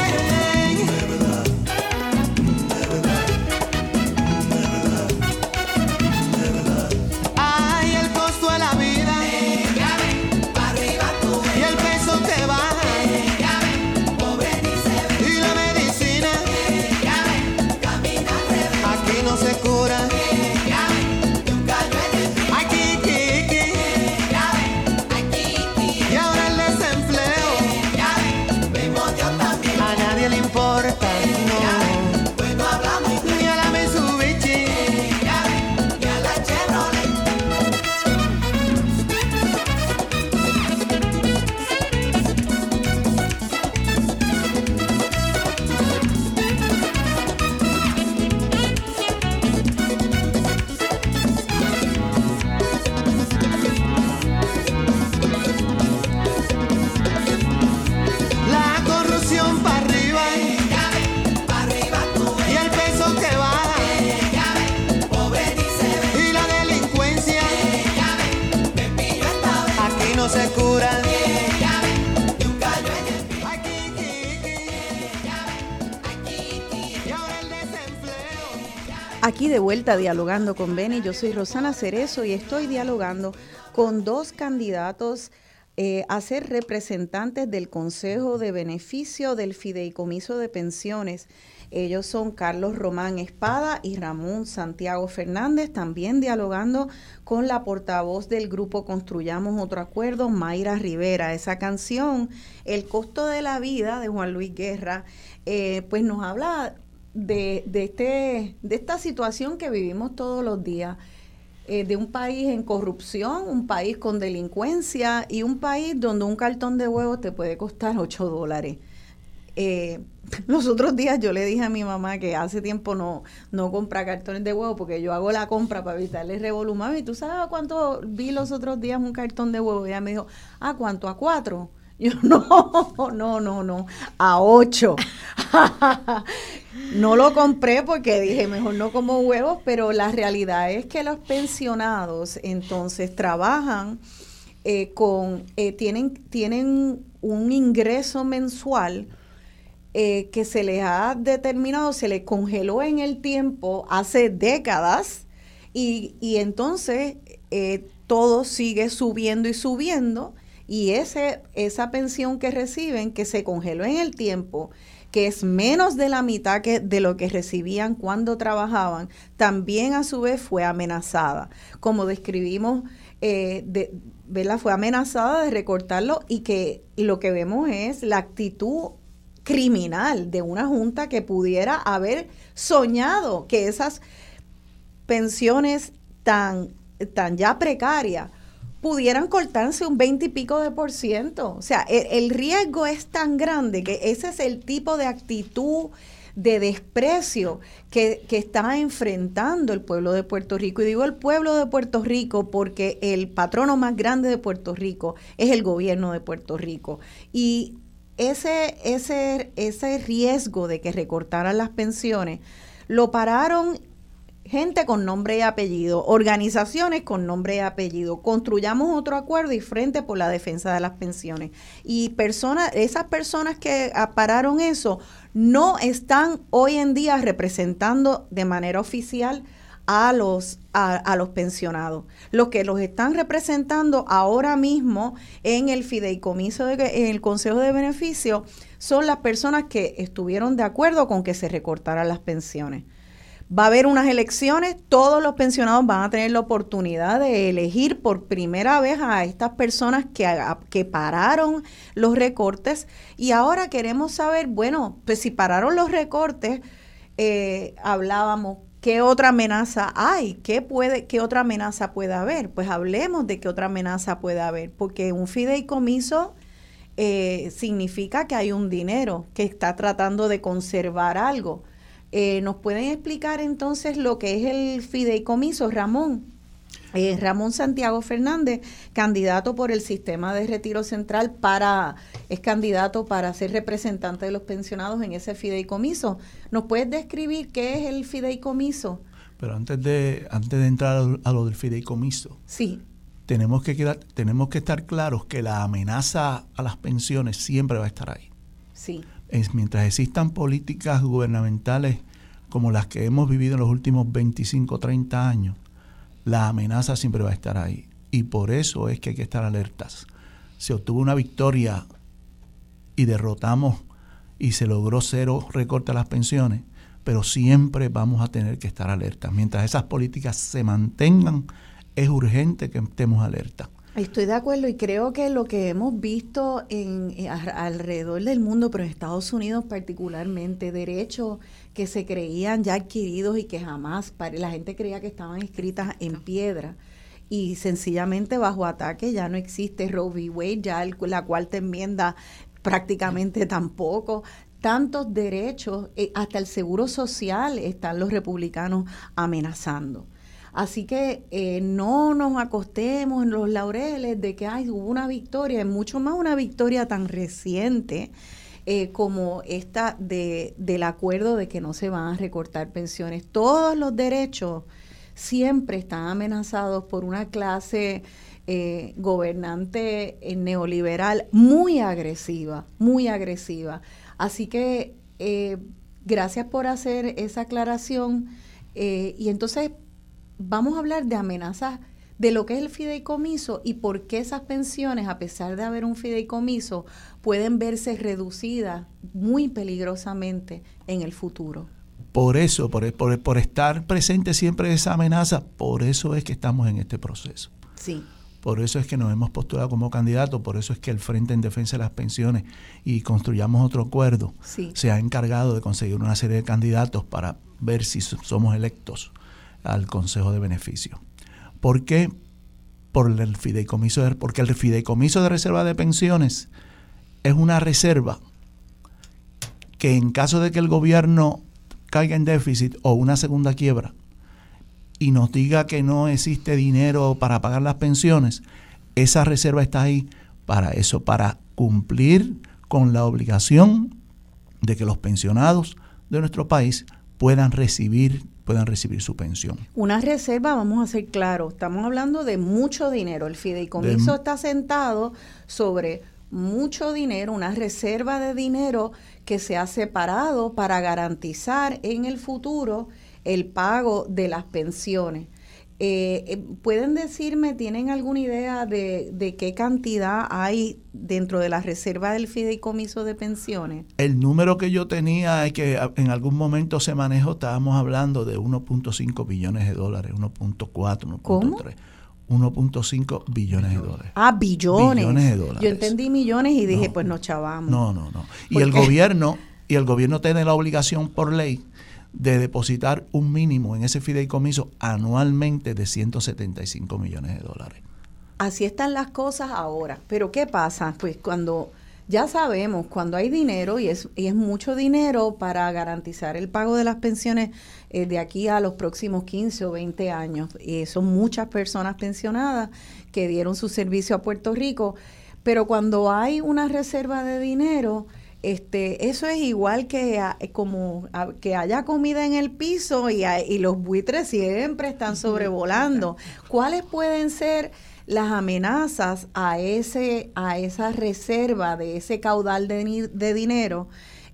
De vuelta dialogando con Beni, yo soy Rosana Cerezo y estoy dialogando con dos candidatos eh, a ser representantes del Consejo de Beneficio del Fideicomiso de Pensiones. Ellos son Carlos Román Espada y Ramón Santiago Fernández, también dialogando con la portavoz del grupo Construyamos Otro Acuerdo, Mayra Rivera. Esa canción, El costo de la vida de Juan Luis Guerra, eh, pues nos habla de, de, este, de esta situación que vivimos todos los días, eh, de un país en corrupción, un país con delincuencia y un país donde un cartón de huevos te puede costar 8 dólares. Eh, (laughs) los otros días yo le dije a mi mamá que hace tiempo no, no compra cartones de huevo porque yo hago la compra para evitarle revolumar. ¿Y tú sabes cuánto vi los otros días un cartón de huevo? Ella me dijo, ¿a cuánto? ¿A cuatro? Yo, (laughs) no, no, no, no, a ocho. (laughs) no lo compré porque dije, mejor no como huevos, pero la realidad es que los pensionados entonces trabajan eh, con, eh, tienen, tienen un ingreso mensual eh, que se les ha determinado, se les congeló en el tiempo hace décadas y, y entonces todo sigue subiendo y subiendo y ese, esa pensión que reciben, que se congeló en el tiempo, que es menos de la mitad que de lo que recibían cuando trabajaban, también a su vez fue amenazada. Como describimos, eh, de, fue amenazada de recortarlo y que lo que vemos es la actitud criminal de una junta que pudiera haber soñado que esas pensiones tan, tan ya precarias pudieran cortarse un 20 y pico de por ciento. O sea, el, el, riesgo es tan grande que ese es el tipo de actitud de desprecio que, que, está enfrentando el pueblo de Puerto Rico. Y digo el pueblo de Puerto Rico porque el patrono más grande de Puerto Rico es el gobierno de Puerto Rico. Y ese, ese, ese riesgo de que recortaran las pensiones lo pararon gente con nombre y apellido, organizaciones con nombre y apellido. Construyamos otro acuerdo y frente por la defensa de las pensiones. Y personas, esas personas que pararon eso no están hoy en día representando de manera oficial a los, a, los pensionados. Los que los están representando ahora mismo en el fideicomiso, de, en el Consejo de Beneficios, son las personas que estuvieron de acuerdo con que se recortaran las pensiones. Va a haber unas elecciones, todos los pensionados van a tener la oportunidad de elegir por primera vez a estas personas que, que pararon los recortes y ahora queremos saber, bueno, pues si pararon los recortes, eh, hablábamos ¿Qué otra amenaza hay? ¿Qué, puede, ¿Qué otra amenaza puede haber? Pues hablemos de qué otra amenaza puede haber, porque un fideicomiso eh, significa que hay un dinero que está tratando de conservar algo. Eh, ¿Nos pueden explicar entonces lo que es el fideicomiso, Ramón? Eh, Ramón Santiago Fernández, candidato por el sistema de retiro central para, es candidato para ser representante de los pensionados en ese fideicomiso. ¿Nos puedes describir qué es el fideicomiso? Pero antes de, antes de entrar a lo, del fideicomiso, sí. tenemos, que quedar, tenemos que estar claros que la amenaza a las pensiones siempre va a estar ahí. Sí. Mientras existan políticas gubernamentales como las que hemos vivido en los últimos 25 o 30 años, la amenaza siempre va a estar ahí. Y por eso es que hay que estar alertas. Se obtuvo una victoria y derrotamos y se logró cero recorte a las pensiones, pero siempre vamos a tener que estar alertas. Mientras esas políticas se mantengan, es urgente que estemos alertas. Estoy de acuerdo y creo que lo que hemos visto en, eh, alrededor del mundo, pero en Estados Unidos particularmente, derechos que se creían ya adquiridos y que jamás la gente creía que estaban escritas en piedra y sencillamente bajo ataque ya no existe Roe v. Wade, ya la cuarta enmienda prácticamente tampoco. Tantos derechos, eh, hasta el seguro social están los republicanos amenazando. Así que eh, no nos acostemos en los laureles de que hay hubo una victoria, es mucho más una victoria tan reciente eh, como esta de, del acuerdo de que no se van a recortar pensiones. Todos los derechos siempre están amenazados por una clase eh, gobernante neoliberal muy agresiva, muy agresiva. Así que gracias por hacer esa aclaración. y entonces vamos a hablar de amenazas de lo que es el fideicomiso y por qué esas pensiones, a pesar de haber un fideicomiso, pueden verse reducidas muy peligrosamente en el futuro. Por eso, por, por, estar presente siempre esa amenaza, por eso es que estamos en este proceso. Sí. Por eso es que nos hemos postulado como candidato, por eso es que el Frente en Defensa de las Pensiones y construyamos otro acuerdo se ha encargado de conseguir una serie de candidatos para ver si somos electos al Consejo de Beneficio. ¿Por qué? Por el fideicomiso porque el fideicomiso de reserva de pensiones es una reserva que en caso de que el gobierno caiga en déficit o una segunda quiebra y nos diga que no existe dinero para pagar las pensiones, esa reserva está ahí para eso, para cumplir con la obligación de que los pensionados de nuestro país puedan recibir puedan recibir su pensión. Una reserva, vamos a ser claros, estamos hablando de mucho dinero. El fideicomiso está sentado sobre mucho dinero, una reserva de dinero que se ha separado para garantizar en el futuro el pago de las pensiones. Eh, eh, ¿Pueden decirme, tienen alguna idea de, qué cantidad hay dentro de la reserva del fideicomiso de pensiones? El número que yo tenía es que en algún momento se manejó, estábamos hablando de 1.5 billones de dólares, 1.4, 1.3. 1.5 billones de dólares. Ah, billones. Billones de dólares. Yo entendí millones y dije, pues nos chavamos. No, no, no. Y el gobierno, y el gobierno tiene la obligación por ley de depositar un mínimo en ese fideicomiso anualmente de 175 millones de dólares. Así están las cosas ahora. Pero ¿qué pasa? Pues cuando ya sabemos, cuando hay dinero, y es, y es mucho dinero para garantizar el pago de las pensiones eh, de aquí a los próximos 15 o 20 años, y son muchas personas pensionadas que dieron su servicio a Puerto Rico, pero cuando hay una reserva de dinero, este, eso es igual que como que haya comida en el piso y, y los buitres siempre están sobrevolando. ¿Cuáles pueden ser las amenazas a ese a esa reserva de ese caudal de, de dinero?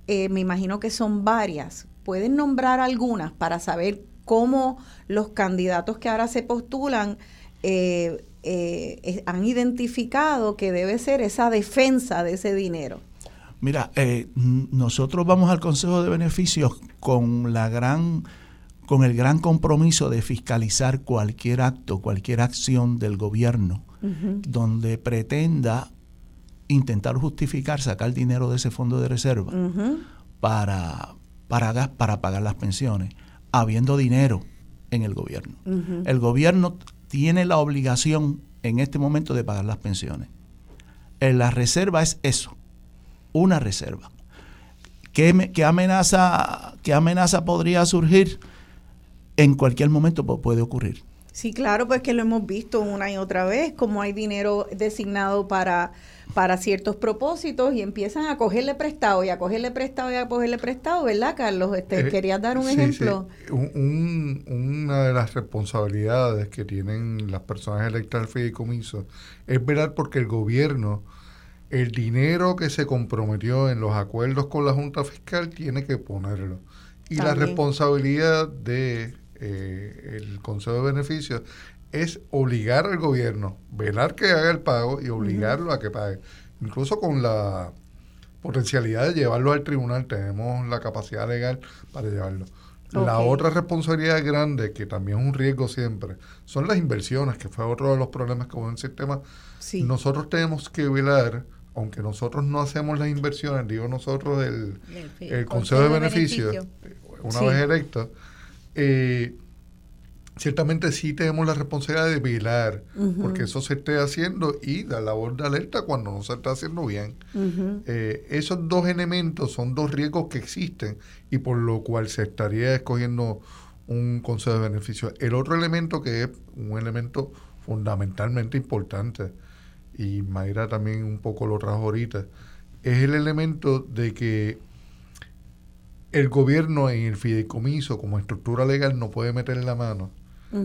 Eh, me imagino que son varias. ¿Pueden nombrar algunas para saber cómo los candidatos que ahora se postulan eh, eh, han identificado que debe ser esa defensa de ese dinero. Mira, eh, nosotros vamos al Consejo de Beneficios con la gran con el gran compromiso de fiscalizar cualquier acto, cualquier acción del gobierno donde pretenda intentar justificar sacar dinero de ese fondo de reserva para, para, para pagar las pensiones, habiendo dinero en el gobierno. El gobierno tiene la obligación en este momento de pagar las pensiones. En la reserva es eso, una reserva. ¿Qué, qué amenaza, ¿Qué amenaza podría surgir? en cualquier momento puede ocurrir. Sí, claro, pues que lo hemos visto una y otra vez, como hay dinero designado para, para ciertos propósitos y empiezan a cogerle prestado y a cogerle prestado y a cogerle prestado, ¿verdad, Carlos? Este, eh, ¿Querías dar un ejemplo? una de las responsabilidades que tienen las personas electas al fideicomiso es velar porque el gobierno, el dinero que se comprometió en los acuerdos con la Junta Fiscal, tiene que ponerlo. Y la responsabilidad de eh, el Consejo de Beneficios es obligar al gobierno, velar que haga el pago y obligarlo a que pague. Incluso con la potencialidad de llevarlo al tribunal, tenemos la capacidad legal para llevarlo. La otra responsabilidad grande, que también es un riesgo siempre, son las inversiones, que fue otro de los problemas que hubo en el sistema. Nosotros tenemos que velar, aunque nosotros no hacemos las inversiones, digo nosotros el, el, Consejo, de Beneficios, una vez electo, eh, ciertamente sí tenemos la responsabilidad de velar porque eso se esté haciendo y la labor de alerta cuando no se está haciendo bien. Eh, esos dos elementos son dos riesgos que existen y por lo cual se estaría escogiendo un consejo de beneficios. El otro elemento que es un elemento fundamentalmente importante, y Mayra también un poco lo trajo ahorita, es el elemento de que el gobierno en el fideicomiso como estructura legal no puede meter la mano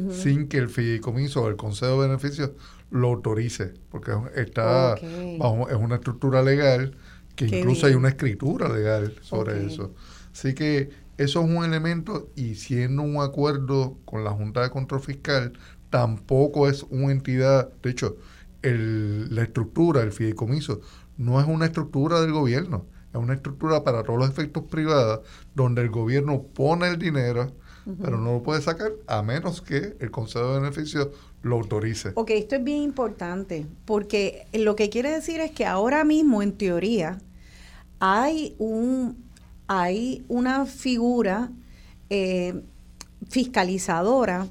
sin que el fideicomiso o el consejo de beneficios lo autorice, porque está bajo, es una estructura legal que incluso hay una escritura legal sobre eso. Así que eso es un elemento y siendo un acuerdo con la Junta de Control Fiscal, tampoco es una entidad, de hecho, el, la estructura, el fideicomiso, no es una estructura del gobierno, es una estructura para todos los efectos privados, donde el gobierno pone el dinero, pero no lo puede sacar a menos que el Consejo de Beneficios lo autorice. Ok, esto es bien importante, porque lo que quiere decir es que ahora mismo, en teoría, hay, un, hay una figura eh, fiscalizadora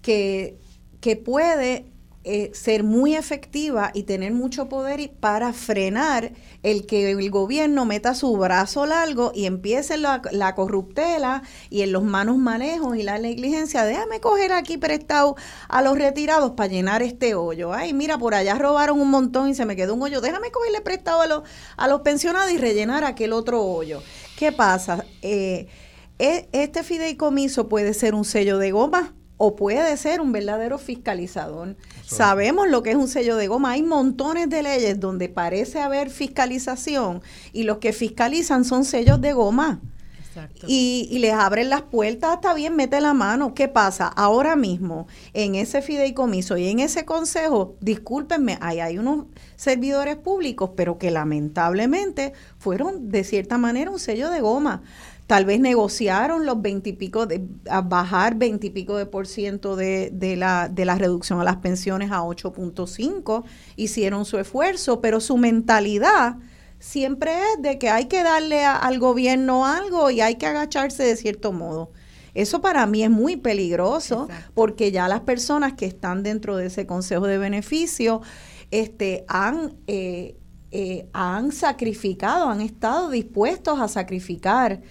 que, que puede eh, ser muy efectiva y tener mucho poder para frenar el que el gobierno meta su brazo largo y empiece la, la corruptela y en los manos manejos y la negligencia. Déjame coger aquí prestado a los retirados para llenar este hoyo. Ay, mira, por allá robaron un montón y se me quedó un hoyo. Déjame cogerle prestado a los, a los pensionados y rellenar aquel otro hoyo. ¿Qué pasa? Eh, e, este fideicomiso puede ser un sello de goma o puede ser un verdadero fiscalizador. Sabemos lo que es un sello de goma. Hay montones de leyes donde parece haber fiscalización y los que fiscalizan son sellos de goma. Y, y, les abren las puertas, está bien, mete la mano. ¿Qué pasa? Ahora mismo, en ese fideicomiso y en ese consejo, discúlpenme, ahí hay unos servidores públicos, pero que lamentablemente fueron de cierta manera un sello de goma. Tal vez negociaron los veintipico, de, a bajar veintipico de por ciento de, de, la, de la reducción a las pensiones a 8.5, hicieron su esfuerzo, pero su mentalidad siempre es de que hay que darle al gobierno algo y hay que agacharse de cierto modo. Eso para mí es muy peligroso porque ya las personas que están dentro de ese consejo de beneficio este, han, eh, eh, han sacrificado, han estado dispuestos a sacrificar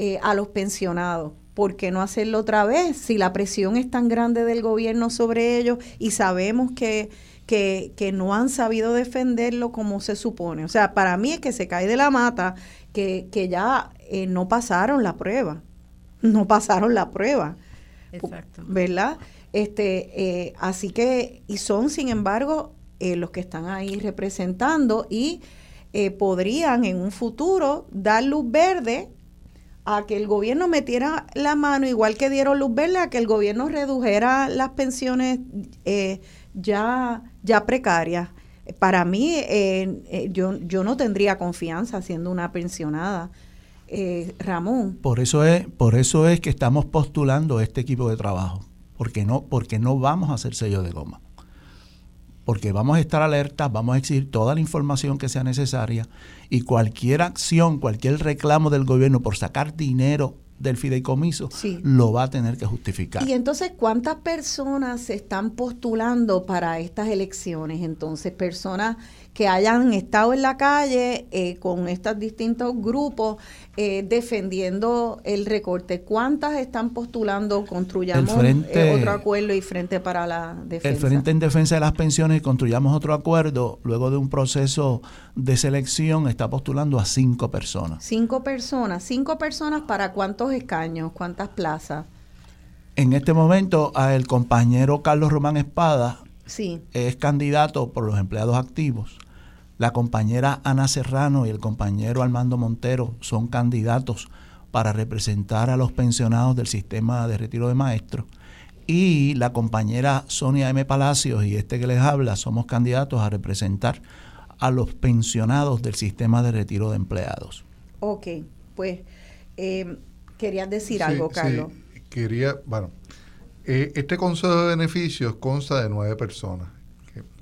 eh, a los pensionados. ¿Por qué no hacerlo otra vez? Si la presión es tan grande del gobierno sobre ellos y sabemos que, que, no han sabido defenderlo como se supone. O sea, para mí es que se cae de la mata que, que ya eh, no pasaron la prueba. No pasaron la prueba. Exacto. ¿Verdad? Este, eh, así que, y son, sin embargo, los que están ahí representando y podrían en un futuro dar luz verde a que el gobierno metiera la mano, igual que dieron luz verde, a que el gobierno redujera las pensiones eh, ya, ya precarias. Para mí, eh, eh, yo, yo no tendría confianza siendo una pensionada. Ramón. Por eso es, por eso es que estamos postulando este equipo de trabajo, porque no, porque no vamos a hacer sello de goma porque vamos a estar alertas, vamos a exigir toda la información que sea necesaria y cualquier acción, cualquier reclamo del gobierno por sacar dinero del fideicomiso, lo va a tener que justificar. Y entonces, ¿cuántas personas se están postulando para estas elecciones? Entonces, personas que hayan estado en la calle eh, con estos distintos grupos eh, defendiendo el recorte. ¿Cuántas están postulando Construyamos eh, otro acuerdo y Frente para la Defensa? El Frente en Defensa de las Pensiones y Construyamos otro acuerdo, luego de un proceso de selección, está postulando a cinco personas. Cinco personas. ¿Cinco personas para cuántos escaños? ¿Cuántas plazas? En este momento, el compañero Carlos Román Espada sí. es candidato por los empleados activos la compañera Ana Serrano y el compañero Armando Montero son candidatos para representar a los pensionados del sistema de retiro de maestros. Y la compañera Sonia M. Palacios y este que les habla somos candidatos a representar a los pensionados del sistema de retiro de empleados. Ok, pues eh, querías decir algo, Carlos. Sí, quería, bueno, eh, este consejo de beneficios consta de nueve personas.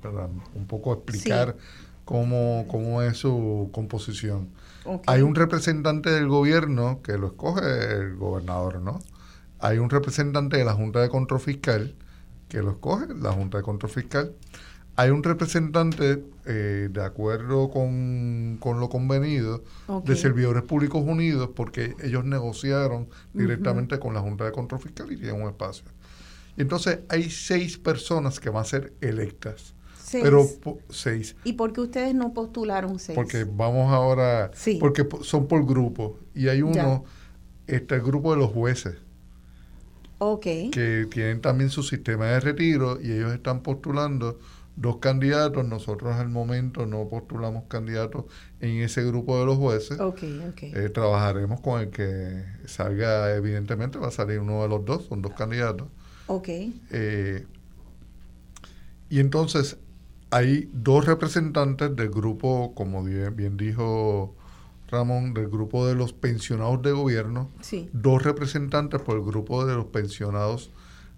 para un poco explicar cómo, cómo es su composición. Hay un representante del gobierno que lo escoge el gobernador, ¿no? Hay un representante de la Junta de Control Fiscal que lo escoge la Junta de Control Fiscal. Hay un representante, eh, de acuerdo con, lo convenido, de Servidores Públicos Unidos, porque ellos negociaron directamente con la Junta de Control Fiscal y tienen un espacio. Entonces hay seis personas que van a ser electas. Pero seis. ¿Y por qué ustedes no postularon seis? Porque vamos ahora, sí. porque son por grupo. Y hay uno, este el grupo de los jueces. Ok. Que tienen también su sistema de retiro y ellos están postulando dos candidatos. Nosotros al momento no postulamos candidatos en ese grupo de los jueces. Okay, okay. Eh, trabajaremos con el que salga, evidentemente va a salir uno de los dos, son dos candidatos. Ok. Eh, y entonces hay dos representantes del grupo, como bien, dijo Ramón, del grupo de los pensionados de gobierno, dos representantes por el grupo de los pensionados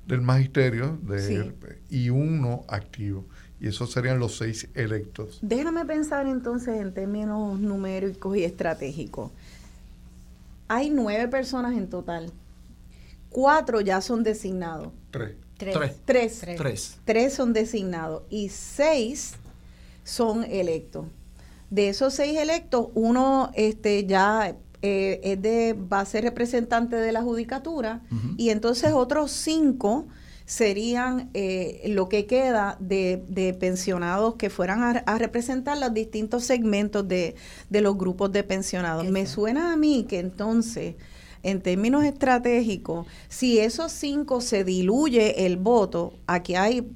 del magisterio de, y uno activo. Y esos serían los seis electos. Déjame pensar entonces en términos numéricos y estratégicos. Hay nueve personas en total. Cuatro ya son designados. Tres. Tres. Tres. Tres. son designados y seis son electos. De esos seis electos, uno este, ya eh, es de, va a ser representante de la judicatura y entonces otros cinco serían eh, lo que queda de, pensionados que fueran a, representar los distintos segmentos de, los grupos de pensionados. Me suena a mí que entonces en términos estratégicos, si esos cinco se diluye el voto, aquí hay,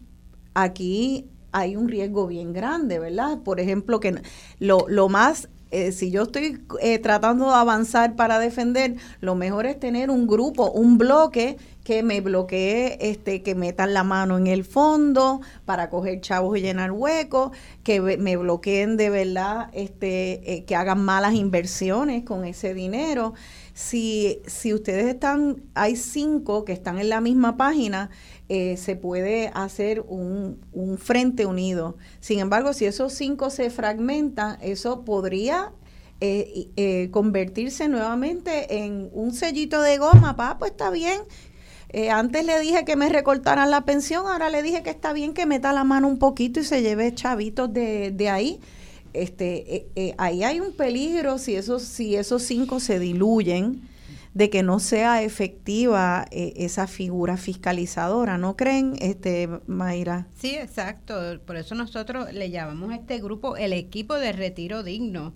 aquí hay un riesgo bien grande, ¿verdad? Por ejemplo, que lo, lo más eh, si yo estoy eh, tratando de avanzar para defender, lo mejor es tener un grupo, un bloque que me bloquee, este, que metan la mano en el fondo para coger chavos y llenar huecos, que me bloqueen de verdad, este, eh, que hagan malas inversiones con ese dinero si, si ustedes están, hay cinco que están en la misma página, eh, se puede hacer un, un, frente unido. Sin embargo, si esos cinco se fragmentan, eso podría eh, eh, convertirse nuevamente en un sellito de goma. Pa, pues está bien. antes le dije que me recortaran la pensión, ahora le dije que está bien que meta la mano un poquito y se lleve chavitos de, de ahí este, eh, eh, ahí hay un peligro si esos, si esos cinco se diluyen, de que no sea efectiva eh, esa figura fiscalizadora, ¿no creen, este, Mayra? Sí, exacto. Por eso nosotros le llamamos a este grupo el equipo de retiro digno,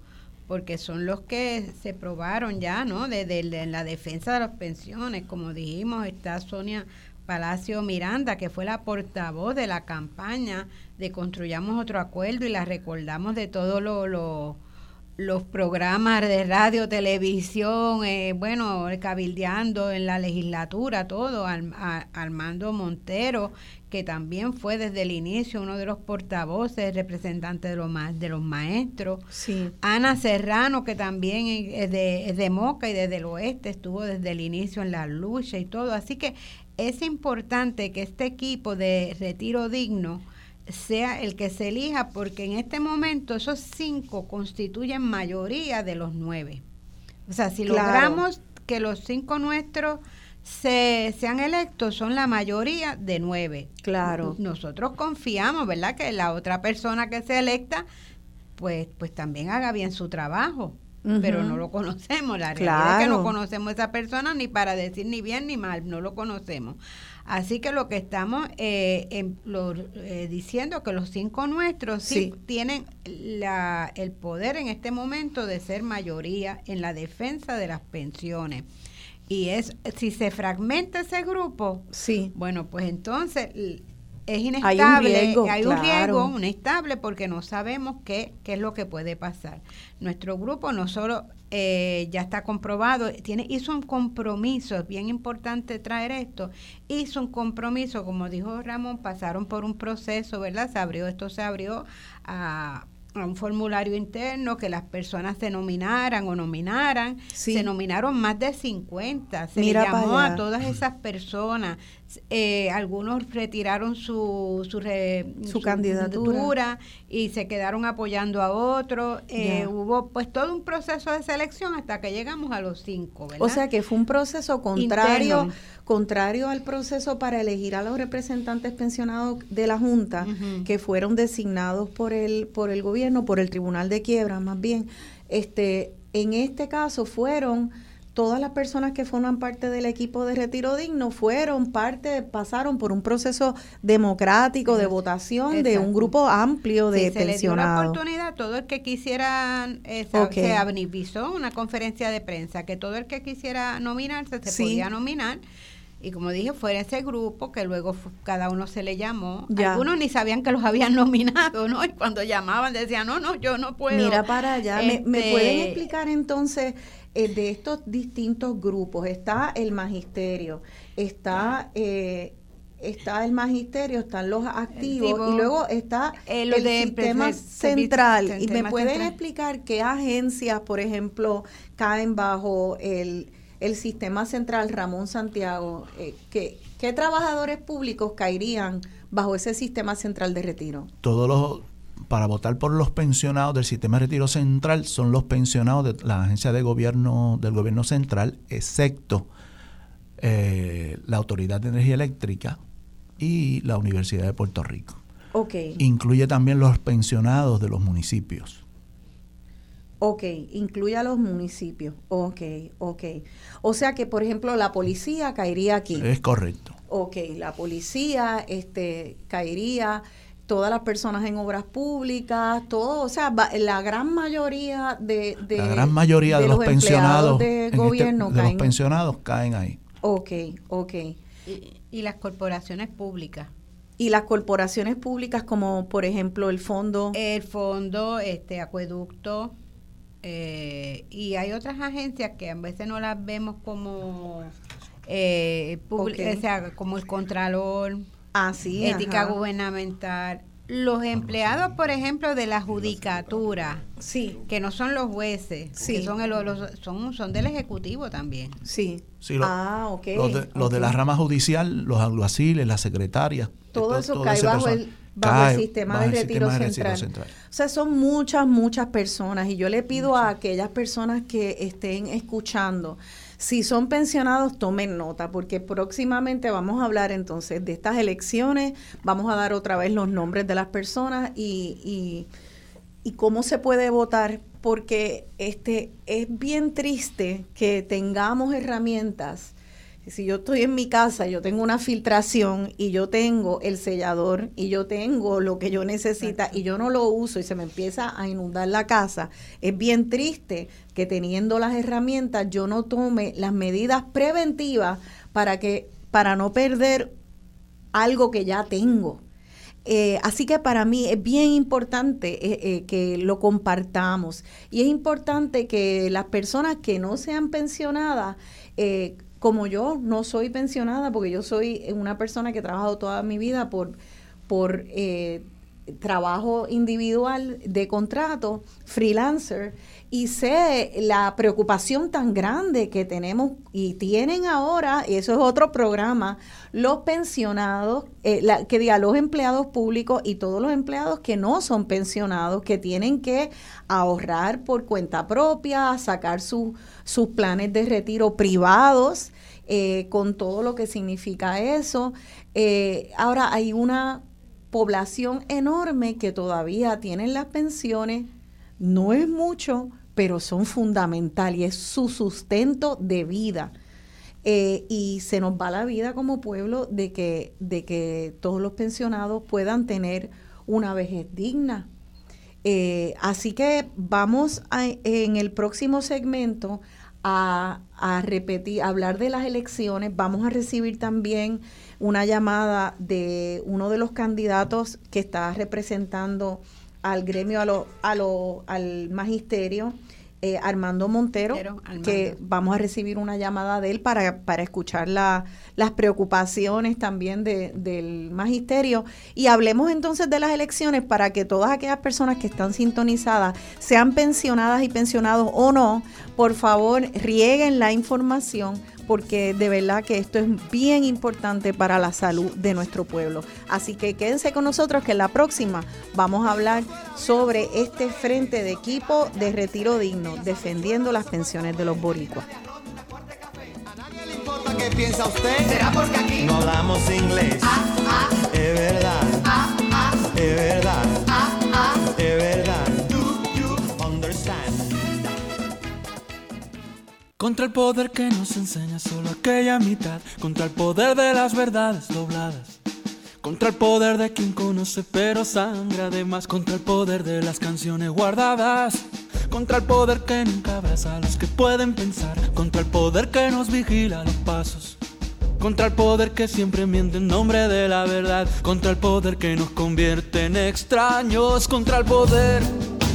porque son los que se probaron ya, ¿no? Desde de la defensa de las pensiones, como dijimos, está Sonia Palacio Miranda, que fue la portavoz de la campaña de Construyamos Otro Acuerdo y la recordamos de todo lo, los programas de radio, televisión, eh, bueno, cabildeando en la legislatura, todo, Armando Montero, que también fue desde el inicio uno de los portavoces, representante de los, de los maestros. Sí. Ana Serrano, que también es de, es de Moca y desde el oeste, estuvo desde el inicio en la lucha y todo. Así que es importante que este equipo de retiro digno, sea el que se elija, porque en este momento esos cinco constituyen mayoría de los nueve. O sea, si logramos que los cinco nuestros se, sean electos, son la mayoría de nueve. Claro. Nosotros confiamos, ¿verdad?, que la otra persona que se electa, pues, pues también haga bien su trabajo. Pero no lo conocemos, la realidad es que no conocemos a esa persona ni para decir ni bien ni mal, no lo conocemos. Así que lo que estamos eh, eh, diciendo que los cinco nuestros sí, tienen la, el poder en este momento de ser mayoría en la defensa de las pensiones. Y es si se fragmenta ese grupo, sí. bueno, pues entonces es inestable, hay un riesgo, hay un riesgo inestable porque no sabemos qué, qué es lo que puede pasar. Nuestro grupo no solo eh, ya está comprobado, tiene, hizo un compromiso, es bien importante traer esto, hizo un compromiso, como dijo Ramón, pasaron por un proceso, ¿verdad? Se abrió, esto se abrió a un formulario interno que las personas se nominaran o nominaran. Se nominaron más de 50. Se llamó a todas esas personas. Eh, algunos retiraron su, su, candidatura y se quedaron apoyando a otros. Eh, hubo pues todo un proceso de selección hasta que llegamos a los cinco. O sea que fue un proceso contrario contrario al proceso para elegir a los representantes pensionados de la Junta, que fueron designados por el, por el gobierno, por el Tribunal de Quiebra más bien, este, en este caso fueron todas las personas que forman parte del equipo de retiro digno fueron parte, pasaron por un proceso democrático de votación de un grupo amplio de pensionados. Se le dio la oportunidad todo el que quisiera, eh, se una conferencia de prensa, que todo el que quisiera nominarse se podía nominar y como dije, fue ese grupo que luego cada uno se le llamó. Algunos ni sabían que los habían (laughs) nominado, ¿no? Y cuando llamaban decían, no, no, yo no puedo. Mira para allá. ¿Me, este pueden explicar entonces eh, de estos distintos grupos? Está el magisterio, está... Eh, está el magisterio, están los activos y luego está eh, el, sistema central. ¿Y me pueden explicar qué agencias, por ejemplo, caen bajo el el sistema central Ramón Santiago, eh, ¿qué, trabajadores públicos caerían bajo ese sistema central de retiro? Todos los, para votar por los pensionados del sistema de retiro central son los pensionados de la agencia de gobierno del gobierno central, excepto eh, la Autoridad de Energía Eléctrica y la Universidad de Puerto Rico. Okay. Incluye también los pensionados de los municipios. Ok, incluye a los municipios. Ok, ok. O sea que, por ejemplo, la policía caería aquí. Es correcto. Ok, la policía este, caería, todas las personas en obras públicas, todo, o sea, la gran mayoría de, la gran mayoría de, los, pensionados de este, gobierno de los pensionados caen ahí. Ok, ok. Y, y las corporaciones públicas y las corporaciones públicas como por ejemplo el fondo el fondo este acueducto eh, y hay otras agencias que a veces no las vemos como eh, o sea, como el Contralor, así ah, ética gubernamental. Los empleados, por ejemplo, de la judicatura, sí. que no son los jueces, que son, el, son, son del Ejecutivo también. Sí. sí ah, ok. Los de, la rama judicial, los alguaciles, las secretarias. Todo eso cae bajo el bajo el sistema, de, retiro central. O sea, son muchas, muchas personas y yo le pido a aquellas personas que estén escuchando, si son pensionados, tomen nota, porque próximamente vamos a hablar entonces de estas elecciones, vamos a dar otra vez los nombres de las personas y, y, y cómo se puede votar, porque este es bien triste que tengamos herramientas si yo estoy en mi casa, yo tengo una filtración y yo tengo el sellador y yo tengo lo que yo necesita y yo no lo uso y se me empieza a inundar la casa, es bien triste que teniendo las herramientas yo no tome las medidas preventivas para que para no perder algo que ya tengo. Eh, así que para mí es bien importante eh, eh, que lo compartamos y es importante que las personas que no sean pensionadas, como yo no soy pensionada, porque yo soy una persona que he trabajado toda mi vida por, por trabajo individual de contrato, freelancer, y sé la preocupación tan grande que tenemos y tienen ahora, y eso es otro programa, los pensionados, eh, que diga los empleados públicos y todos los empleados que no son pensionados, que tienen que ahorrar por cuenta propia, sacar sus planes de retiro privados, eh, con todo lo que significa eso. Eh, ahora hay una población enorme que todavía tienen las pensiones no es mucho, pero son fundamentales y es su sustento de vida. Eh, y se nos va la vida como pueblo de que, de que todos los pensionados puedan tener una vejez digna. Eh, así que vamos en el próximo segmento a, a, repetir, a hablar de las elecciones. Vamos a recibir también una llamada de uno de los candidatos que está representando al gremio, a lo, a lo, al magisterio, eh, Armando Montero, que vamos a recibir una llamada de él para, para escuchar la, las preocupaciones también de, del magisterio. Y hablemos entonces de las elecciones para que todas aquellas personas que están sintonizadas, sean pensionadas y pensionados o no, por favor rieguen la información porque de verdad que esto es bien importante para la salud de nuestro pueblo. Así que quédense con nosotros que en la próxima vamos a hablar sobre este frente de equipo de retiro digno, defendiendo las pensiones de los boricuas. ¿Qué piensa usted? ¿Será porque aquí no hablamos inglés? Ah, ah. Es verdad. Ah, ah. Es verdad. Contra el poder que nos enseña solo aquella mitad, contra el poder de las verdades dobladas, contra el poder de quien conoce pero sangra además, contra el poder de las canciones guardadas, contra el poder que nunca abraza a los que pueden pensar, contra el poder que nos vigila los pasos. Contra el poder que siempre miente en nombre de la verdad, contra el poder que nos convierte en extraños, contra el poder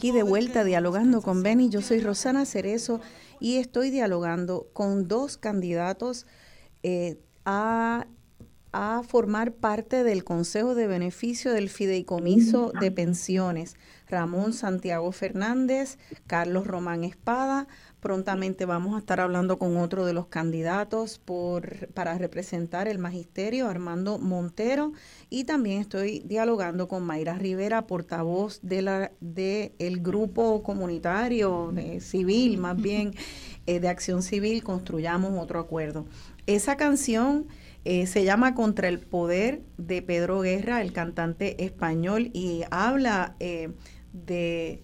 Aquí de vuelta dialogando con Benny. Yo soy Rosana Cerezo y estoy dialogando con dos candidatos eh, a, a, formar parte del Consejo de Beneficio del Fideicomiso de Pensiones. Ramón Santiago Fernández, Carlos Román Espada, Prontamente vamos a estar hablando con otro de los candidatos por, para representar el magisterio, Armando Montero, y también estoy dialogando con Mayra Rivera, portavoz de la de el grupo comunitario civil, más bien eh, de Acción Civil, construyamos otro acuerdo. Esa canción eh, se llama Contra el Poder de Pedro Guerra, el cantante español, y habla eh, de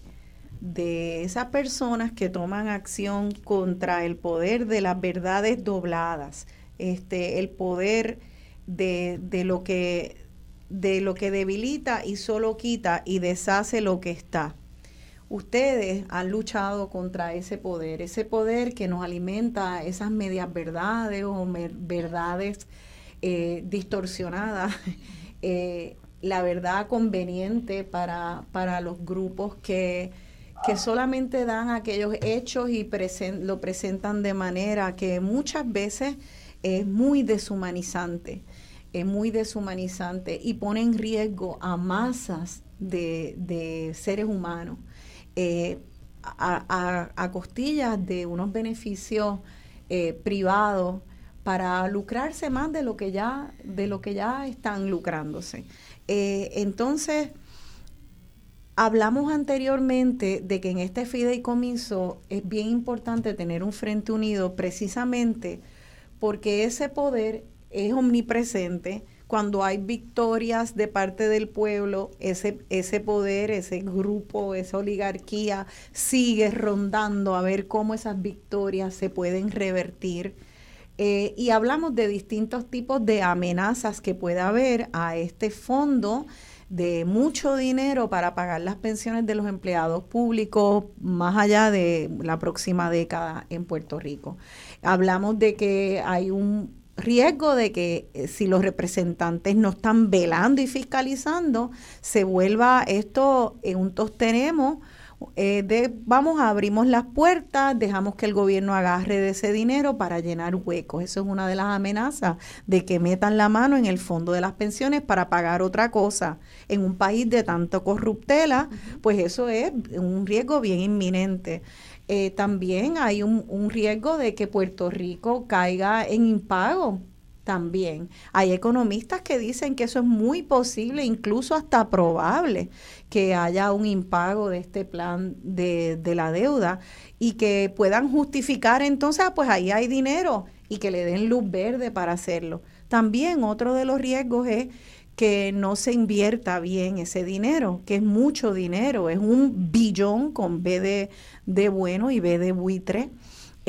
de esas personas que toman acción contra el poder de las verdades dobladas, este, el poder de, de lo que de lo que debilita y solo quita y deshace lo que está. Ustedes han luchado contra ese poder, ese poder que nos alimenta esas medias verdades o verdades eh, distorsionadas, (laughs) eh, la verdad conveniente para, para los grupos que, que solamente dan aquellos hechos y lo presentan de manera que muchas veces es muy deshumanizante, es muy deshumanizante y pone en riesgo a masas de, seres humanos eh, a, costillas de unos beneficios eh, privados para lucrarse más de lo que ya de lo que ya están lucrándose. Eh, entonces, hablamos anteriormente de que en este fideicomiso es bien importante tener un frente unido precisamente porque ese poder es omnipresente. Cuando hay victorias de parte del pueblo, ese, ese poder, ese grupo, esa oligarquía sigue rondando a ver cómo esas victorias se pueden revertir. Eh, y hablamos de distintos tipos de amenazas que puede haber a este fondo de mucho dinero para pagar las pensiones de los empleados públicos más allá de la próxima década en Puerto Rico. Hablamos de que hay un riesgo de que eh, si los representantes no están velando y fiscalizando, se vuelva esto en un tostenemos eh, de vamos, abrimos las puertas, dejamos que el gobierno agarre de ese dinero para llenar huecos. Eso es una de las amenazas de que metan la mano en el fondo de las pensiones para pagar otra cosa. En un país de tanto corruptela, pues eso es un riesgo bien inminente. Eh, también hay un, un riesgo de que Puerto Rico caiga en impago también. Hay economistas que dicen que eso es muy posible, incluso hasta probable, que haya un impago de este plan de, la deuda y que puedan justificar entonces, ah, pues ahí hay dinero y que le den luz verde para hacerlo. También otro de los riesgos es que no se invierta bien ese dinero, que es mucho dinero, es un billón con B de, de bueno y B de buitre.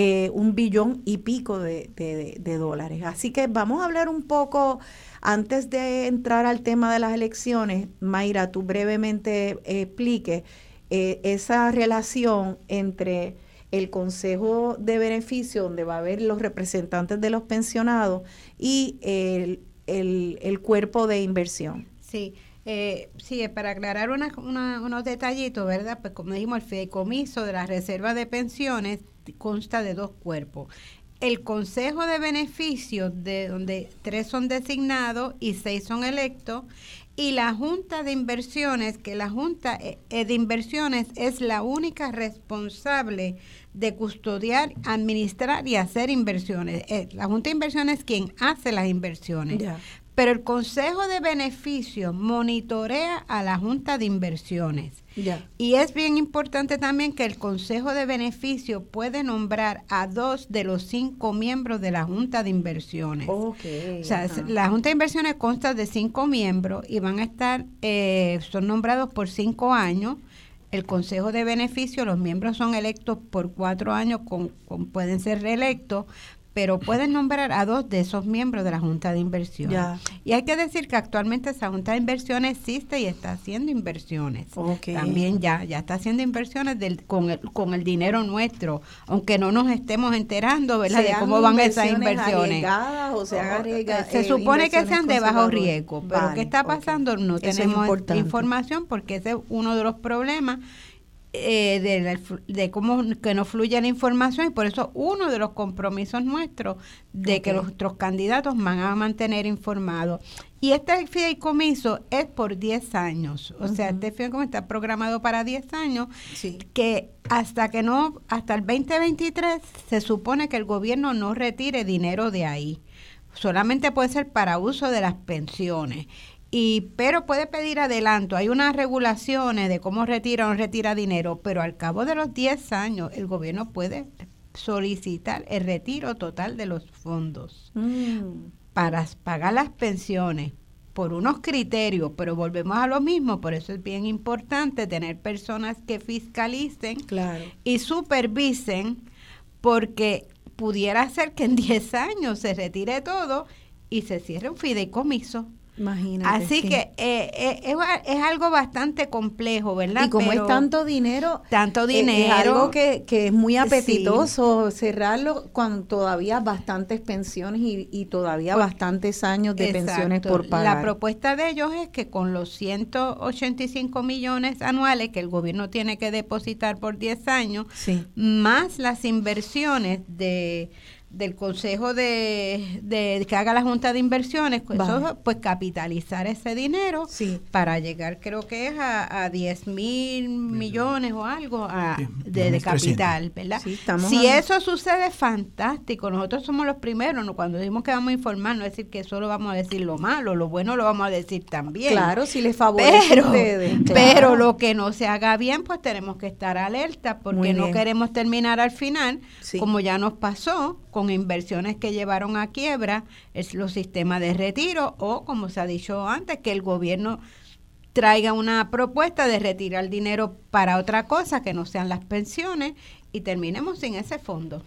Eh, un billón y pico de, de, dólares. Así que vamos a hablar un poco, antes de entrar al tema de las elecciones, Mayra, tú brevemente explique eh, esa relación entre el Consejo de Beneficio, donde va a haber los representantes de los pensionados, y el, el, cuerpo de inversión. Sí. Eh, sí, para aclarar unos detallitos, ¿verdad? Pues como dijimos, el fideicomiso de las reservas de pensiones consta de dos cuerpos. El Consejo de Beneficios, de donde tres son designados y seis son electos, y la Junta de Inversiones, que la Junta eh, eh, de Inversiones es la única responsable de custodiar, administrar y hacer inversiones. Eh, la Junta de Inversiones es quien hace las inversiones. Pero el Consejo de Beneficios monitorea a la Junta de Inversiones. Y es bien importante también que el Consejo de Beneficios puede nombrar a dos de los cinco miembros de la Junta de Inversiones. o sea, la Junta de Inversiones consta de cinco miembros y van a estar, eh, son nombrados por cinco años. El Consejo de Beneficios, los miembros son electos por cuatro años, con pueden ser reelectos, pero pueden nombrar a dos de esos miembros de la Junta de Inversiones. Y hay que decir que actualmente esa Junta de Inversiones existe y está haciendo inversiones. También ya, ya está haciendo inversiones del, con, el, con el dinero nuestro, aunque no nos estemos enterando ¿verdad? de cómo van esas inversiones. O sea, se supone que sean de bajo riesgo, pero ¿qué está pasando? No tenemos información porque ese es uno de los problemas eh, de, de, cómo que no fluye la información y por eso uno de los compromisos nuestros de que nuestros candidatos van a mantener informados. Y este fideicomiso es por 10 años, o sea, este fideicomiso está programado para 10 años, que hasta que no, hasta el 2023 se supone que el gobierno no retire dinero de ahí. Solamente puede ser para uso de las pensiones y pero puede pedir adelanto. Hay unas regulaciones de cómo retira o no retira dinero, pero al cabo de los 10 años el gobierno puede solicitar el retiro total de los fondos mm. para pagar las pensiones, por unos criterios, pero volvemos a lo mismo, por eso es bien importante tener personas que fiscalicen y supervisen, porque pudiera ser que en 10 años se retire todo y se cierre un fideicomiso. Imagínate. Así que eh, eh, es, algo bastante complejo, ¿verdad? Y como es tanto dinero, tanto dinero, es algo que, es muy apetitoso cerrarlo con todavía bastantes pensiones y, todavía pues, bastantes años de pensiones por pagar. La propuesta de ellos es que con los 185 millones anuales que el gobierno tiene que depositar por 10 años, más las inversiones de del consejo de, de, que haga la junta de inversiones pues, pues capitalizar ese dinero para llegar creo que es a, a 10 mil millones o algo de, capital verdad si eso sucede fantástico nosotros somos los primeros ¿no? cuando decimos que vamos a informar no es decir que solo vamos a decir lo malo lo bueno lo vamos a decir también. Claro si les favorece pero, pero lo que no se haga bien pues tenemos que estar alerta porque no queremos terminar al final como ya nos pasó con inversiones que llevaron a quiebra es los sistemas de retiro o, como se ha dicho antes, que el gobierno traiga una propuesta de retirar dinero para otra cosa que no sean las pensiones y terminemos sin ese fondo.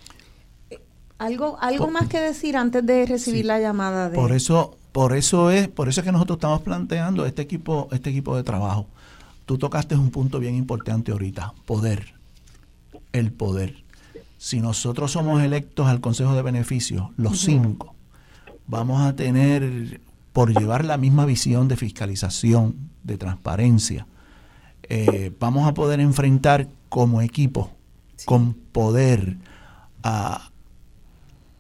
Algo, algo más que decir antes de recibir la llamada de por eso por eso es por eso es que nosotros estamos planteando este equipo este equipo de trabajo. Tú tocaste un punto bien importante ahorita poder el poder si nosotros somos electos al Consejo de Beneficios, los cinco, vamos a tener, por llevar la misma visión de fiscalización, de transparencia, eh, vamos a poder enfrentar como equipo, con poder, a,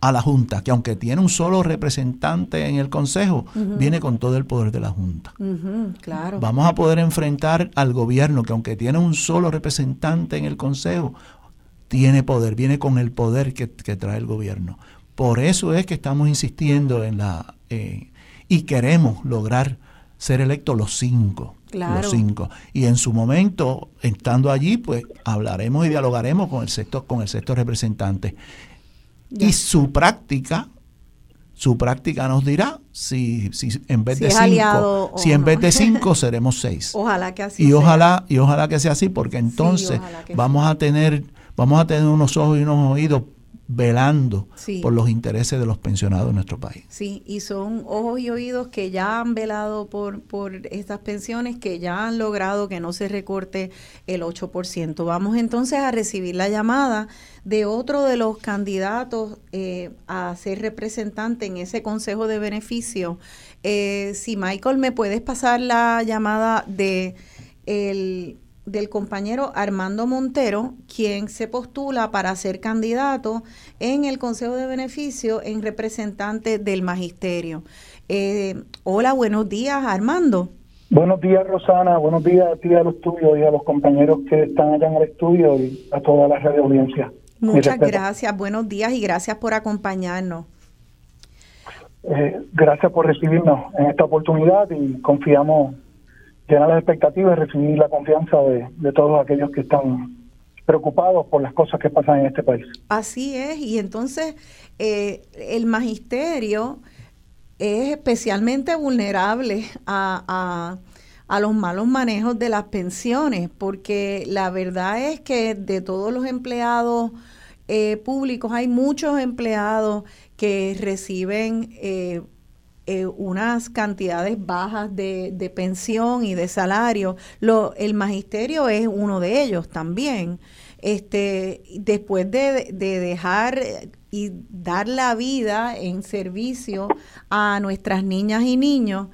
la Junta, que aunque tiene un solo representante en el Consejo, viene con todo el poder de la Junta. claro. Vamos a poder enfrentar al gobierno, que aunque tiene un solo representante en el Consejo, tiene poder, viene con el poder que, trae el gobierno. Por eso es que estamos insistiendo en la... Eh, y queremos lograr ser electos los cinco. Los cinco. Y en su momento, estando allí, pues hablaremos y dialogaremos con el sector, con el sector representante. Y su práctica, su práctica nos dirá si, si en vez de cinco, si en vez de (laughs) cinco seremos seis. Ojalá que así y Ojalá, y ojalá que sea así, porque entonces vamos a tener vamos a tener unos ojos y unos oídos velando por los intereses de los pensionados en nuestro país. Sí, y son ojos y oídos que ya han velado por, por estas pensiones, que ya han logrado que no se recorte el 8%. Vamos entonces a recibir la llamada de otro de los candidatos eh, a ser representante en ese Consejo de Beneficio. Eh, si Michael, me puedes pasar la llamada de el del compañero Armando Montero, quien se postula para ser candidato en el Consejo de Beneficio en representante del Magisterio. Eh, hola, buenos días, Armando. Buenos días, Rosana. Buenos días a ti, a los tuyos y a los compañeros que están allá en el estudio y a toda la radio audiencia. Muchas gracias, buenos días y gracias por acompañarnos. Eh, gracias por recibirnos en esta oportunidad y confiamos llenar las expectativas y recibir la confianza de, todos aquellos que están preocupados por las cosas que pasan en este país. Así es, y entonces eh, el magisterio es especialmente vulnerable a, a, los malos manejos de las pensiones, porque la verdad es que de todos los empleados eh, públicos hay muchos empleados que reciben eh, eh, unas cantidades bajas de, pensión y de salario. Lo, el magisterio es uno de ellos también. Este, después de, dejar y dar la vida en servicio a nuestras niñas y niños,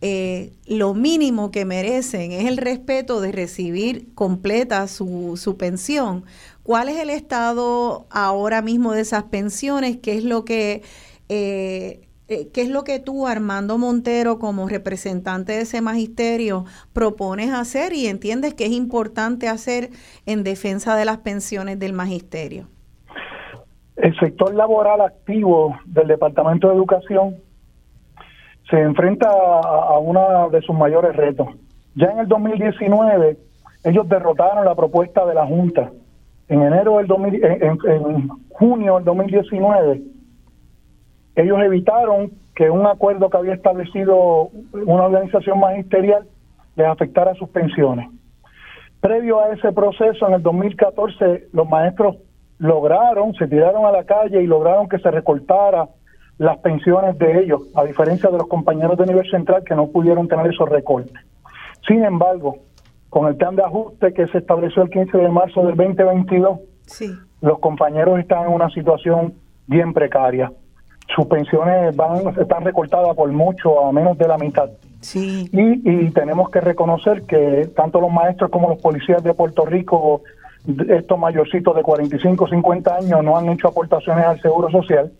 eh, lo mínimo que merecen es el respeto de recibir completa su, su pensión. ¿Cuál es el estado ahora mismo de esas pensiones? ¿Qué es lo que eh, eh, ¿qué es lo que tú, Armando Montero, como representante de ese magisterio, propones hacer y entiendes que es importante hacer en defensa de las pensiones del magisterio? El sector laboral activo del Departamento de Educación se enfrenta a, uno de sus mayores retos. Ya en el 2019, ellos derrotaron la propuesta de la Junta. En enero del en junio del 2019 ellos evitaron que un acuerdo que había establecido una organización magisterial les afectara sus pensiones. Previo a ese proceso, en el 2014, los maestros lograron, se tiraron a la calle y lograron que se recortara las pensiones de ellos, a diferencia de los compañeros de nivel central que no pudieron tener esos recortes. Sin embargo, con el plan de ajuste que se estableció el 15 de marzo del 2022, los compañeros están en una situación bien precaria. Sus pensiones van están recortadas por mucho, a menos de la mitad. Sí. Y, y tenemos que reconocer que tanto los maestros como los policías de Puerto Rico, estos mayorcitos de 45, 50 años, no han hecho aportaciones al Seguro Social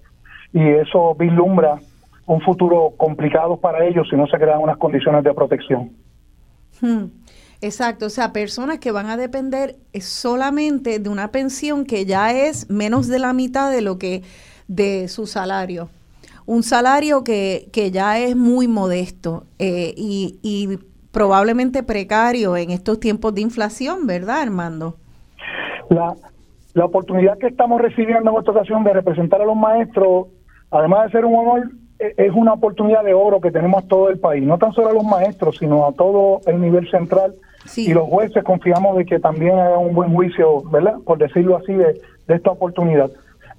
y eso vislumbra un futuro complicado para ellos si no se crean unas condiciones de protección. Hmm. Exacto, o sea, personas que van a depender solamente de una pensión que ya es menos de la mitad de lo que de su salario. Un salario que, que ya es muy modesto eh, y, y probablemente precario en estos tiempos de inflación, ¿verdad, Armando? La, la oportunidad que estamos recibiendo en esta ocasión de representar a los maestros, además de ser un honor, e, es una oportunidad de oro que tenemos todo el país, no tan solo a los maestros, sino a todo el nivel central. Y los jueces confiamos de que también hagan un buen juicio, ¿verdad? Por decirlo así, de, de esta oportunidad.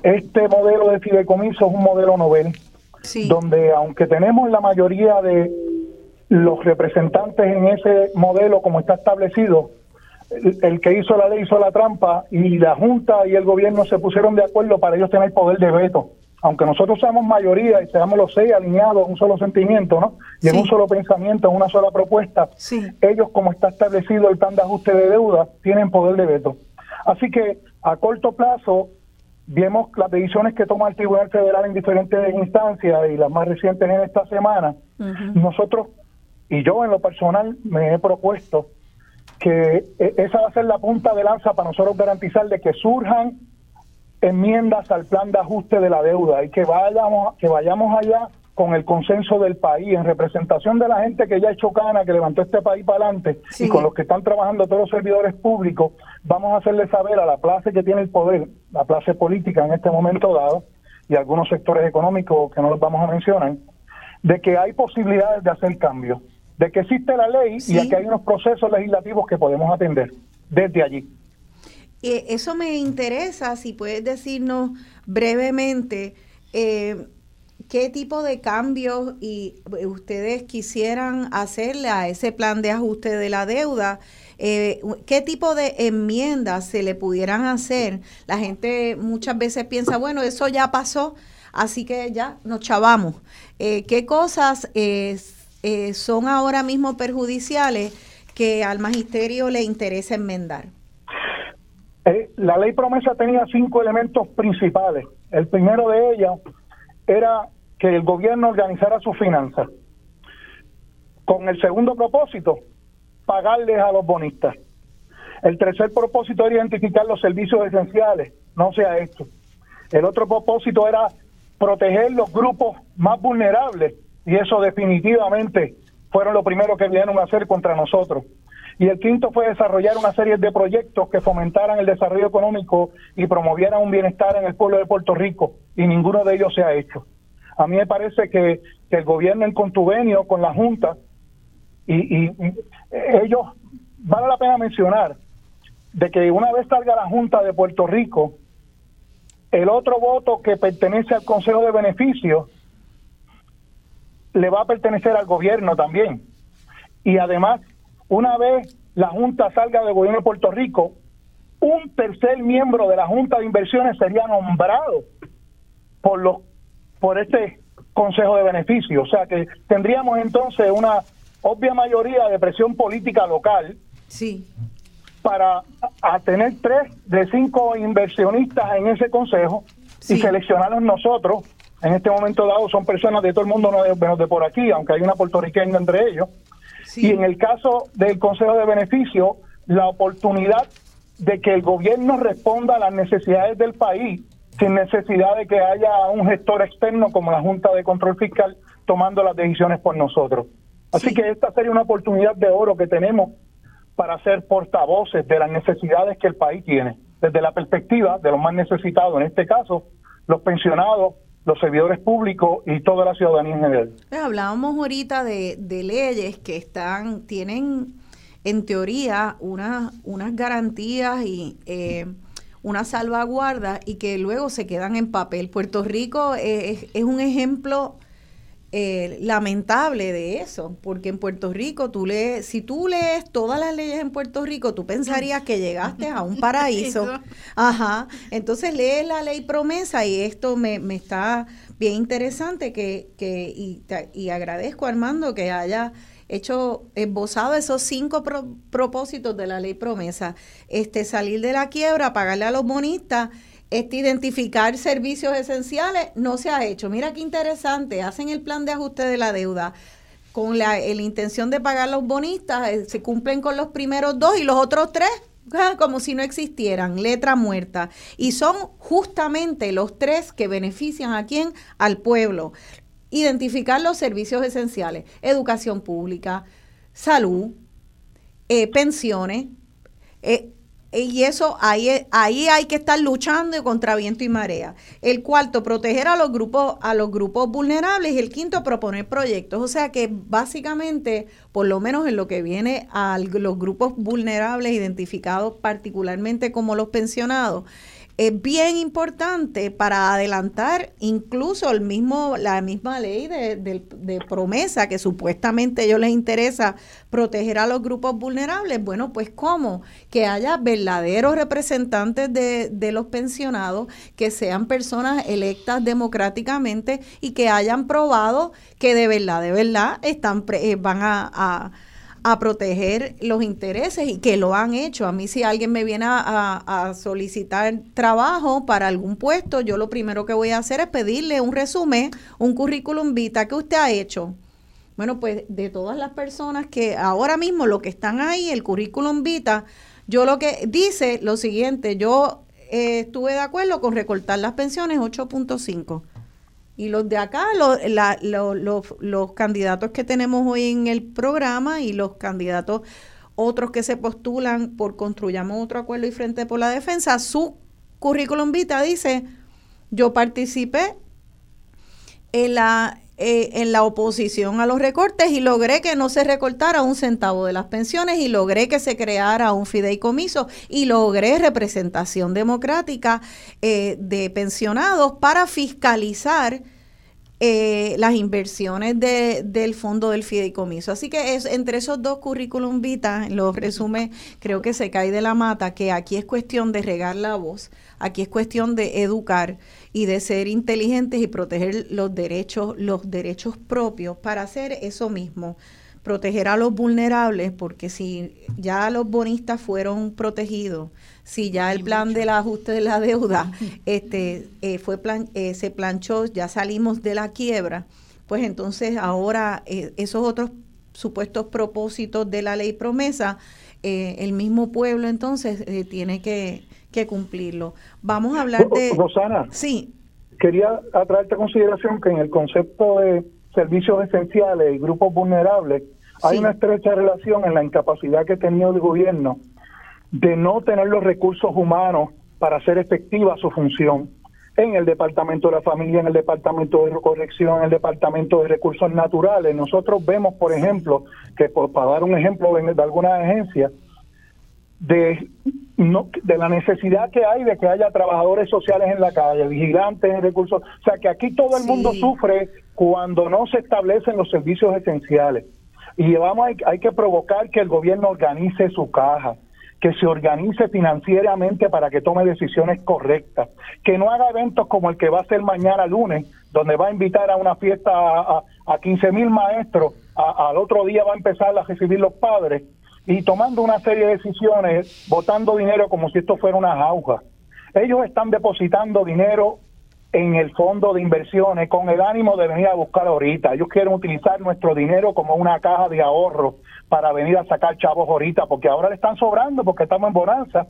Este modelo de fideicomiso es un modelo novel, donde aunque tenemos la mayoría de los representantes en ese modelo como está establecido, el, que hizo la ley hizo la trampa y la Junta y el gobierno se pusieron de acuerdo para ellos tener poder de veto. Aunque nosotros seamos mayoría y seamos los seis alineados en un solo sentimiento, ¿no? Y en un solo pensamiento, en una sola propuesta, ellos, como está establecido el plan de ajuste de deuda, tienen poder de veto. Así que a corto plazo, vemos las decisiones que toma el Tribunal Federal en diferentes instancias y las más recientes en esta semana. Nosotros, y yo en lo personal, me he propuesto que e, esa va a ser la punta de lanza para nosotros garantizar de que surjan enmiendas al plan de ajuste de la deuda y que vayamos que vayamos allá con el consenso del país, en representación de la gente que ya ha hecho cana, que levantó este país para adelante, y con los que están trabajando todos los servidores públicos, vamos a hacerle saber a la clase que tiene el poder, la clase política en este momento dado, y algunos sectores económicos que no los vamos a mencionar, de que hay posibilidades de hacer cambios de que existe la ley y que hay unos procesos legislativos que podemos atender desde allí. Eh, eso me interesa, si puedes decirnos brevemente eh, qué tipo de cambios y eh, ustedes quisieran hacerle a ese plan de ajuste de la deuda. ¿Qué tipo de enmiendas se le pudieran hacer? La gente muchas veces piensa, bueno, eso ya pasó, así que ya nos chavamos. ¿Qué cosas eh, son ahora mismo perjudiciales que al magisterio le interesa enmendar? Eh, la ley promesa tenía cinco elementos principales. El primero de ellos era que el gobierno organizara sus finanzas. Con el segundo propósito, pagarles a los bonistas. El tercer propósito era identificar los servicios esenciales, no sea esto. El otro propósito era proteger los grupos más vulnerables y eso definitivamente fueron lo primero que vinieron a hacer contra nosotros. Y el quinto fue desarrollar una serie de proyectos que fomentaran el desarrollo económico y promovieran un bienestar en el pueblo de Puerto Rico, y ninguno de ellos se ha hecho. A mí me parece que, el gobierno en contubenio con la Junta, y, y ellos, vale la pena mencionar, de que una vez salga la Junta de Puerto Rico, el otro voto que pertenece al Consejo de Beneficios le va a pertenecer al gobierno también. Y además, una vez la Junta salga del gobierno de Puerto Rico, un tercer miembro de la Junta de Inversiones sería nombrado por los por este Consejo de Beneficios. O sea que tendríamos entonces una obvia mayoría de presión política local. Sí. Para a tener tres de cinco inversionistas en ese consejo y seleccionarlos nosotros en este momento dado son personas de todo el mundo, no de, de por aquí, aunque hay una puertorriqueña entre ellos. Y en el caso del Consejo de Beneficio, la oportunidad de que el gobierno responda a las necesidades del país sin necesidad de que haya un gestor externo como la Junta de Control Fiscal tomando las decisiones por nosotros. Así que esta sería una oportunidad de oro que tenemos para ser portavoces de las necesidades que el país tiene, desde la perspectiva de los más necesitados, en este caso, los pensionados los servidores públicos y toda la ciudadanía en general. Pues hablábamos ahorita de, leyes que están, tienen en teoría unas, unas garantías y eh, una salvaguarda y que luego se quedan en papel. Puerto Rico es, es un ejemplo eh, lamentable de eso, porque en Puerto Rico tú lees, si tú lees todas las leyes en Puerto Rico, tú pensarías que llegaste a un (laughs) paraíso. Ajá. Entonces lees la ley promesa y esto me, me está bien interesante que, que y, y agradezco Armando que haya hecho esbozado esos cinco propósitos de la ley promesa. Este salir de la quiebra, pagarle a los bonistas este, identificar servicios esenciales no se ha hecho. Mira qué interesante, hacen el plan de ajuste de la deuda con la, intención de pagar los bonistas, eh, se cumplen con los primeros dos y los otros tres como si no existieran, letra muerta. Y son justamente los tres que benefician a quién? Al pueblo. Identificar los servicios esenciales, educación pública, salud, eh, pensiones, eh, y eso ahí, ahí hay que estar luchando contra viento y marea. El cuarto, proteger a los grupos, a los grupos vulnerables. Y el quinto, proponer proyectos. O sea que básicamente, por lo menos en lo que viene a los grupos vulnerables identificados particularmente como los pensionados, es bien importante para adelantar incluso el mismo, la misma ley de, promesa que supuestamente a ellos les interesa proteger a los grupos vulnerables. Bueno, pues cómo que haya verdaderos representantes de, los pensionados, que sean personas electas democráticamente y que hayan probado que de verdad, de verdad están eh, van a a proteger los intereses y que lo han hecho. A mí si alguien me viene a, solicitar trabajo para algún puesto, yo lo primero que voy a hacer es pedirle un resumen, un currículum vita que usted ha hecho. Bueno, pues de todas las personas que ahora mismo lo que están ahí, el currículum vita, yo lo que dice lo siguiente, yo eh, estuve de acuerdo con recortar las pensiones 8.5 y los de acá, los, candidatos que tenemos hoy en el programa y los candidatos otros que se postulan por Construyamos otro acuerdo y Frente por la Defensa, su currículum vita dice, yo participé en la, eh, en la oposición a los recortes y logré que no se recortara un centavo de las pensiones y logré que se creara un fideicomiso y logré representación democrática eh, de pensionados para fiscalizar eh, las inversiones de, del fondo del fideicomiso. Así que es, entre esos dos currículum vita, los resume, creo que se cae de la mata, que aquí es cuestión de regar la voz, aquí es cuestión de educar y de ser inteligentes y proteger los derechos, los derechos propios para hacer eso mismo. Proteger a los vulnerables, porque si ya los bonistas fueron protegidos, si ya el plan del ajuste de la deuda (laughs) este eh, fue plan, eh, se planchó, ya salimos de la quiebra, pues entonces ahora eh, esos otros supuestos propósitos de la ley promesa, el mismo pueblo entonces tiene que, que, cumplirlo. Vamos a hablar de... Rosana. Sí. Quería atraerte a consideración que en el concepto de servicios esenciales y grupos vulnerables, hay una estrecha relación en la incapacidad que ha tenido el gobierno de no tener los recursos humanos para hacer efectiva su función en el Departamento de la Familia, en el Departamento de Corrección, en el Departamento de Recursos Naturales. Nosotros vemos, por ejemplo, que por, para dar un ejemplo de, de alguna agencia, de, no, de la necesidad que hay de que haya trabajadores sociales en la calle, vigilantes en recursos. O sea, que aquí todo el mundo sufre cuando no se establecen los servicios esenciales. Y vamos, hay, hay que provocar que el gobierno organice su caja que se organice financieramente para que tome decisiones correctas, que no haga eventos como el que va a ser mañana lunes, donde va a invitar a una fiesta a, a, 15 mil maestros, al otro día va a empezar a recibir los padres, y tomando una serie de decisiones, botando dinero como si esto fuera una jauja. Ellos están depositando dinero en el fondo de inversiones con el ánimo de venir a buscar ahorita. Ellos quieren utilizar nuestro dinero como una caja de ahorro para venir a sacar chavos ahorita, porque ahora le están sobrando, porque estamos en bonanza.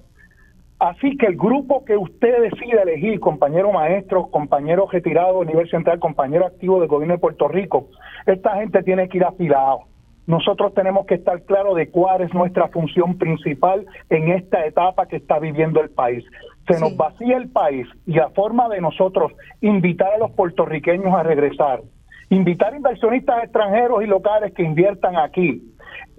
Así que el grupo que usted decida elegir, compañero maestro, compañero retirado a nivel central, compañero activo del gobierno de Puerto Rico, esta gente tiene que ir afilado. Nosotros tenemos que estar claros de cuál es nuestra función principal en esta etapa que está viviendo el país. Se nos vacía el país y la forma de nosotros invitar a los puertorriqueños a regresar, invitar inversionistas extranjeros y locales que inviertan aquí,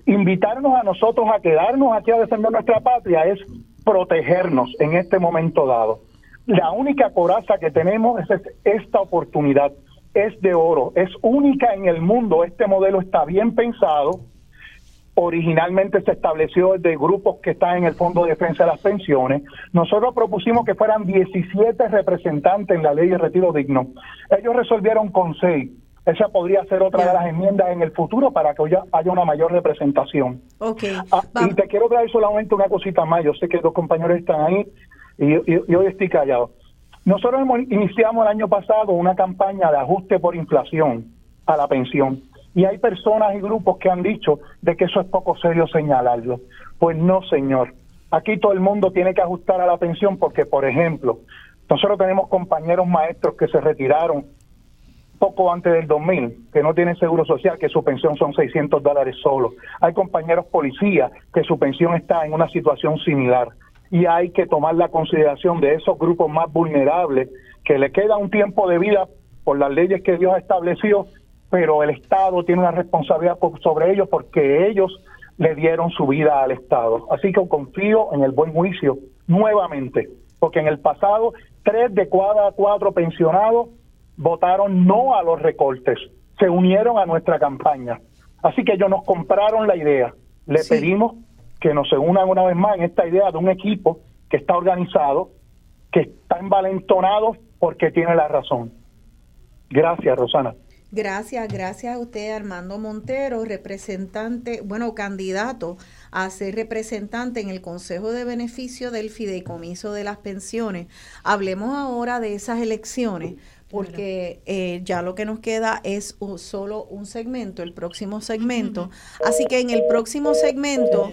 invitarnos a nosotros a quedarnos aquí a defender nuestra patria es protegernos en este momento dado. La única coraza que tenemos es esta oportunidad es de oro, es única en el mundo, este modelo está bien pensado, originalmente se estableció de grupos que están en el Fondo de Defensa de las Pensiones. Nosotros propusimos que fueran 17 representantes en la ley de retiro digno. Ellos resolvieron con 6. Esa podría ser otra de las enmiendas en el futuro para que haya una mayor representación. Okay. Ah, y te quiero traer solamente una cosita más. Yo sé que los compañeros están ahí y, y hoy estoy callado. Nosotros iniciamos el año pasado una campaña de ajuste por inflación a la pensión y hay personas y grupos que han dicho de que eso es poco serio señalarlo. Pues no, señor. Aquí todo el mundo tiene que ajustar a la pensión porque, por ejemplo, nosotros tenemos compañeros maestros que se retiraron poco antes del 2000, que no tienen seguro social, que su pensión son 600 dólares solo. Hay compañeros policías que su pensión está en una situación similar y hay que tomar la consideración de esos grupos más vulnerables que le queda un tiempo de vida por las leyes que Dios estableció, pero el Estado tiene una responsabilidad sobre ellos porque ellos le dieron su vida al Estado. Así que confío en el buen juicio nuevamente, porque en el pasado tres de cada cuatro pensionados votaron no a los recortes, se unieron a nuestra campaña. Así que ellos nos compraron la idea. Le pedimos que nos unan una vez más en esta idea de un equipo que está organizado, que está envalentonado porque tiene la razón. Gracias, Rosana. Gracias, gracias a usted, Armando Montero, representante, bueno, candidato a ser representante en el Consejo de Beneficio del Fideicomiso de las Pensiones. Hablemos ahora de esas elecciones porque eh, ya lo que nos queda es solo un segmento, el próximo segmento. Así que en el próximo segmento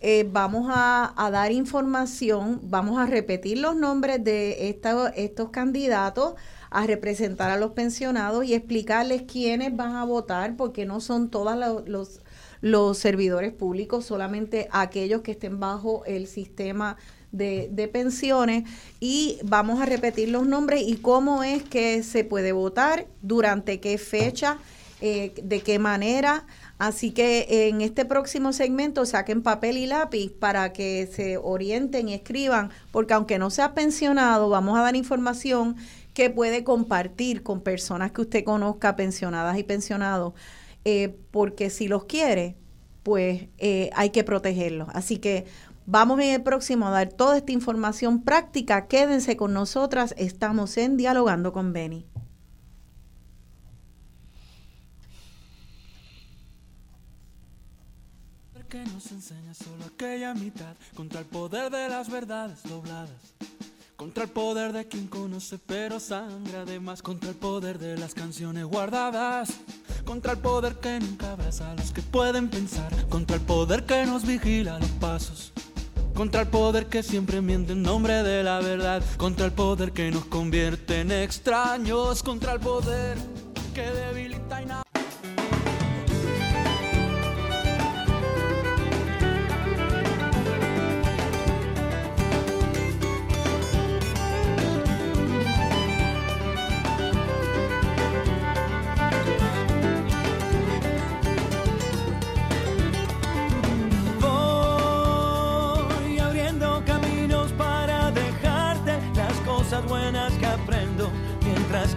eh, vamos a, dar información, vamos a repetir los nombres de estos candidatos a representar a los pensionados y explicarles quiénes van a votar, porque no son todos los, los servidores públicos, solamente aquellos que estén bajo el sistema de, pensiones y vamos a repetir los nombres y cómo es que se puede votar, durante qué fecha, eh, de qué manera. Así que en este próximo segmento saquen papel y lápiz para que se orienten y escriban, porque aunque no sea pensionado, vamos a dar información que puede compartir con personas que usted conozca, pensionadas y pensionados, eh, porque si los quiere, pues eh, hay que protegerlos. Así que Vamos en el próximo a dar toda esta información práctica. Quédense con nosotras. Estamos en Dialogando con Beni. nos enseña solo aquella mitad contra el poder de las verdades dobladas. Contra el poder de quien conoce pero sangra además Contra el poder de las canciones guardadas Contra el poder que nunca abraza a los que pueden pensar Contra el poder que nos vigila los pasos contra el poder que siempre miente en nombre de la verdad. Contra el poder que nos convierte en extraños. Contra el poder que debilita y nada.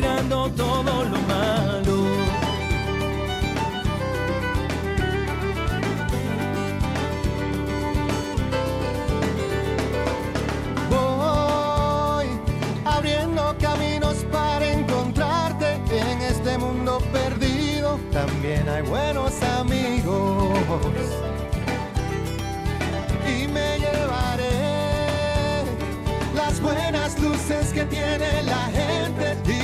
tirando todo lo malo. Voy abriendo caminos para encontrarte en este mundo perdido. También hay buenos amigos. Y me llevaré las buenas luces que tiene la gente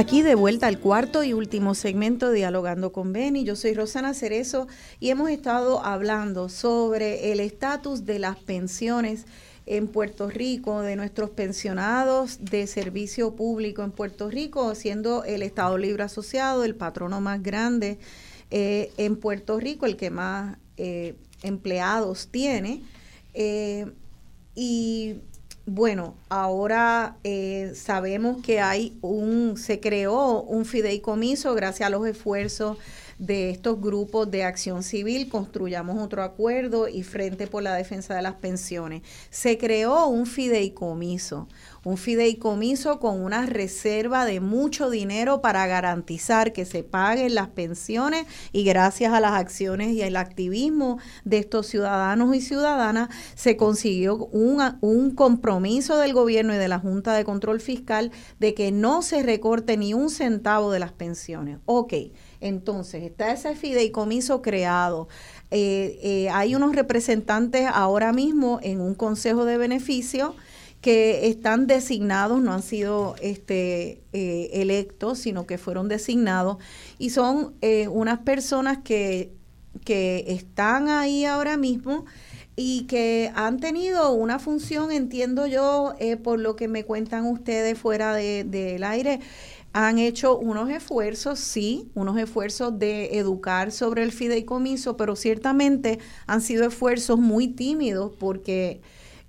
Aquí de vuelta al cuarto y último segmento Dialogando con Beni. Yo soy Rosana Cerezo y hemos estado hablando sobre el estatus de las pensiones en Puerto Rico, de nuestros pensionados de servicio público en Puerto Rico, siendo el Estado Libre Asociado el patrono más grande eh, en Puerto Rico, el que más eh, empleados tiene. Eh, y bueno, ahora eh, sabemos que hay un, se creó un fideicomiso gracias a los esfuerzos de estos grupos de acción civil, construyamos otro acuerdo y Frente por la Defensa de las Pensiones. Se creó un fideicomiso, un fideicomiso con una reserva de mucho dinero para garantizar que se paguen las pensiones y gracias a las acciones y el activismo de estos ciudadanos y ciudadanas se consiguió un, un compromiso del gobierno y de la Junta de Control Fiscal de que no se recorte ni un centavo de las pensiones. Ok, entonces está ese fideicomiso creado. Eh, eh, hay unos representantes ahora mismo en un consejo de beneficio que están designados, no han sido este, eh, electos, sino que fueron designados, y son eh, unas personas que, que están ahí ahora mismo y que han tenido una función, entiendo yo, eh, por lo que me cuentan ustedes fuera del de, del aire, han hecho unos esfuerzos, sí, unos esfuerzos de educar sobre el fideicomiso, pero ciertamente han sido esfuerzos muy tímidos porque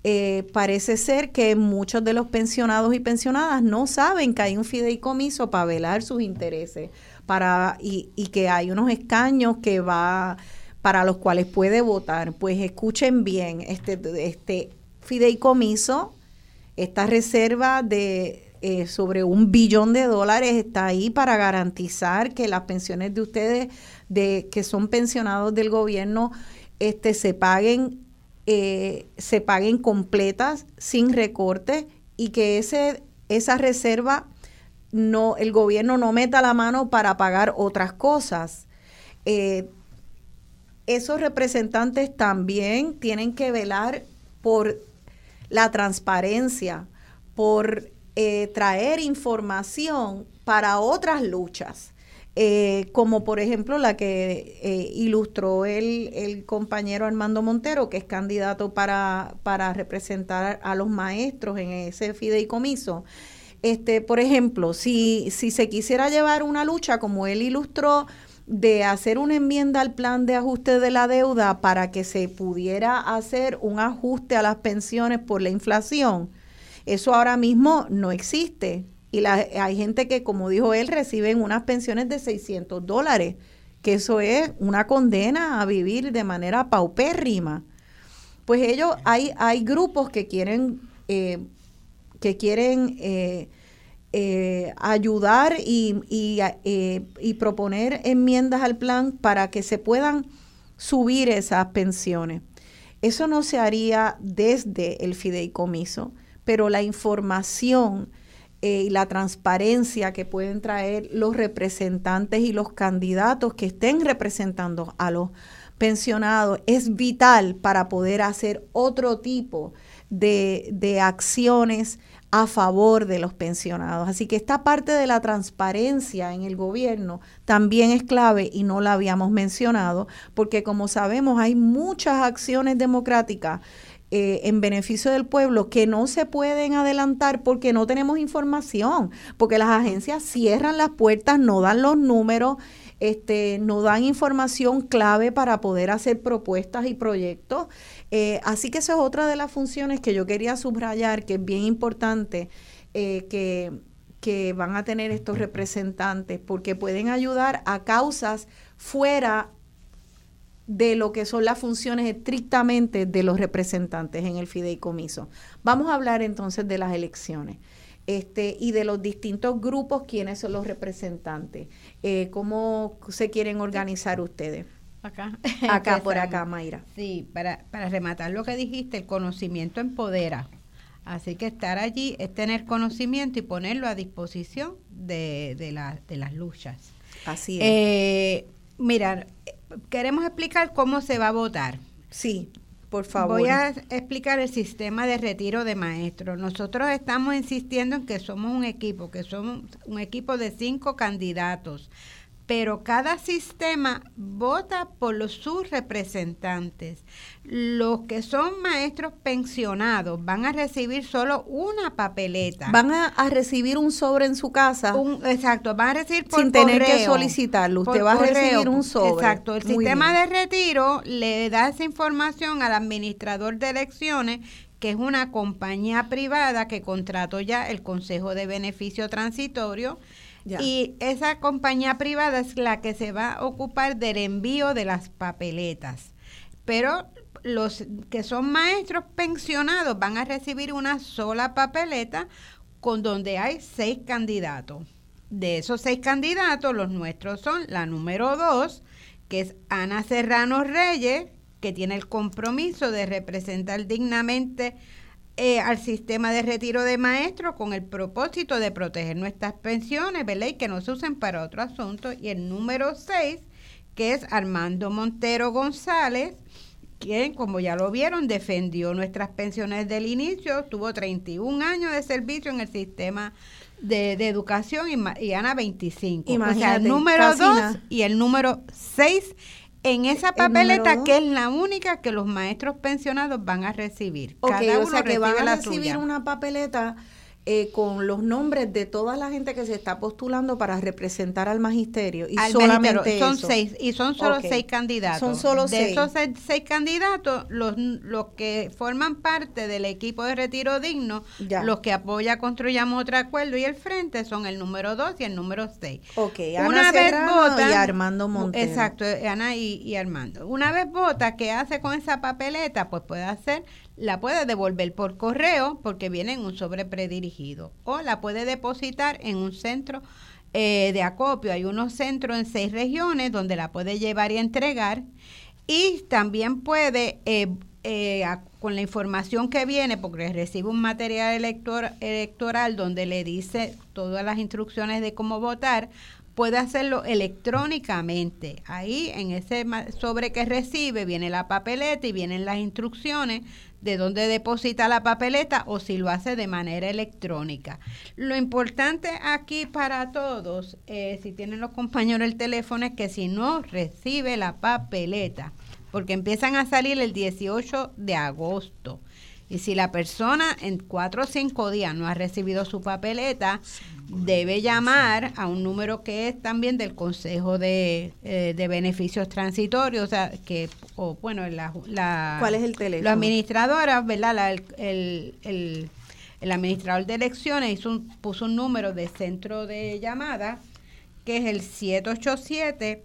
eh, parece ser que muchos de los pensionados y pensionadas no saben que hay un fideicomiso para velar sus intereses para y, y que hay unos escaños que va para los cuales puede votar. Pues escuchen bien, este, este fideicomiso, esta reserva de eh, sobre un billón de dólares está ahí para garantizar que las pensiones de ustedes, de que son pensionados del gobierno, este, se paguen eh, se paguen completas sin recortes y que ese esa reserva no el gobierno no meta la mano para pagar otras cosas. Eh, esos representantes también tienen que velar por la transparencia por eh, traer información para otras luchas eh, como por ejemplo la que eh, ilustró el, el, compañero Armando Montero, que es candidato para, para representar a los maestros en ese fideicomiso. Este, por ejemplo, si, si se quisiera llevar una lucha, como él ilustró, de hacer una enmienda al plan de ajuste de la deuda para que se pudiera hacer un ajuste a las pensiones por la inflación, eso ahora mismo no existe y hay gente que, como dijo él, reciben unas pensiones de 600 dólares, que eso es una condena a vivir de manera paupérrima. Pues ellos, hay, hay grupos que quieren, eh, que quieren eh, eh, ayudar y, y proponer enmiendas al plan para que se puedan subir esas pensiones. Eso no se haría desde el fideicomiso, pero la información eh, y la transparencia que pueden traer los representantes y los candidatos que estén representando a los pensionados es vital para poder hacer otro tipo de, de acciones a favor de los pensionados. Así que esta parte de la transparencia en el gobierno también es clave y no la habíamos mencionado, porque como sabemos hay muchas acciones democráticas eh, en beneficio del pueblo que no se pueden adelantar porque no tenemos información, porque las agencias cierran las puertas, no dan los números, este, no dan información clave para poder hacer propuestas y proyectos. Eh, así que esa es otra de las funciones que yo quería subrayar, que es bien importante, eh, que, que van a tener estos representantes, porque pueden ayudar a causas fuera de lo que son las funciones estrictamente de los representantes en el fideicomiso. Vamos a hablar entonces de las elecciones este, y de los distintos grupos, quiénes son los representantes, eh, cómo se quieren organizar ustedes. Acá. (laughs) (laughs) Acá, por acá, Mayra. Sí, para, para rematar lo que dijiste, el conocimiento empodera. Así que estar allí es tener conocimiento y ponerlo a disposición de, de, la, de las luchas. Así es. Eh, mira, queremos explicar cómo se va a votar. Sí, por favor. Voy a explicar el sistema de retiro de maestros. Nosotros estamos insistiendo en que somos un equipo, que somos un equipo de cinco candidatos pero cada sistema vota por los, sus representantes. Los que son maestros pensionados van a recibir solo una papeleta. Van a, a recibir un sobre en su casa. Un, exacto, van a recibir por sin tener que solicitarlo. Usted va a recibir un sobre. Exacto, el Muy sistema bien. de retiro le da esa información al administrador de elecciones que es una compañía privada que contrató ya el Consejo de Beneficio Transitorio Y esa compañía privada es la que se va a ocupar del envío de las papeletas. Pero los que son maestros pensionados van a recibir una sola papeleta con donde hay seis candidatos. De esos seis candidatos, los nuestros son la número dos, que es Ana Serrano Reyes, que tiene el compromiso de representar dignamente eh, al sistema de retiro de maestros con el propósito de proteger nuestras pensiones, ¿verdad? Y que no se usen para otro asunto. Y el número 6, que es Armando Montero González, quien, como ya lo vieron, defendió nuestras pensiones del inicio, tuvo 31 años de servicio en el sistema de, de educación y, Ana 25. o sea, Imagínate, el número casi 2 nada. y el número 6 en esa papeleta que es la única que los maestros pensionados van a recibir. Ok, Cada o uno sea que van a recibir suya. una papeleta eh, con los nombres de toda la gente que se está postulando para representar al magisterio y Al solamente magisterio. son eso. seis y son solo seis candidatos. Son solo de seis. esos seis, seis candidatos, los, los que forman parte del equipo de retiro digno, Ya. los que apoya Construyamos Otro Acuerdo y el Frente son el número dos y el número seis. Ok, Ana Una vez votan- y Armando Montero. Exacto, Ana y, y Armando. Una vez vota, ¿qué hace con esa papeleta? Pues puede hacer, la puede devolver por correo porque viene en un sobre predirigido o la puede depositar en un centro eh, de acopio. Hay unos centros en seis regiones donde la puede llevar y entregar y también puede, eh, eh, con la información que viene, porque recibe un material elector- electoral donde le dice todas las instrucciones de cómo votar, puede hacerlo electrónicamente. Ahí en ese sobre que recibe viene la papeleta y vienen las instrucciones de dónde deposita la papeleta o si lo hace de manera electrónica. Lo importante aquí para todos, eh, si tienen los compañeros el teléfono, es que si no recibe la papeleta, porque empiezan a salir el 18 de agosto. Y si la persona en cuatro o cinco días no ha recibido su papeleta, debe llamar a un número que es también del Consejo de, eh, de Beneficios Transitorios, o sea, que, o bueno, la, la- ¿Cuál es el teléfono? La administradora, ¿verdad? La- el, el, el- el administrador de elecciones hizo un- puso un número de centro de llamada, que es el 787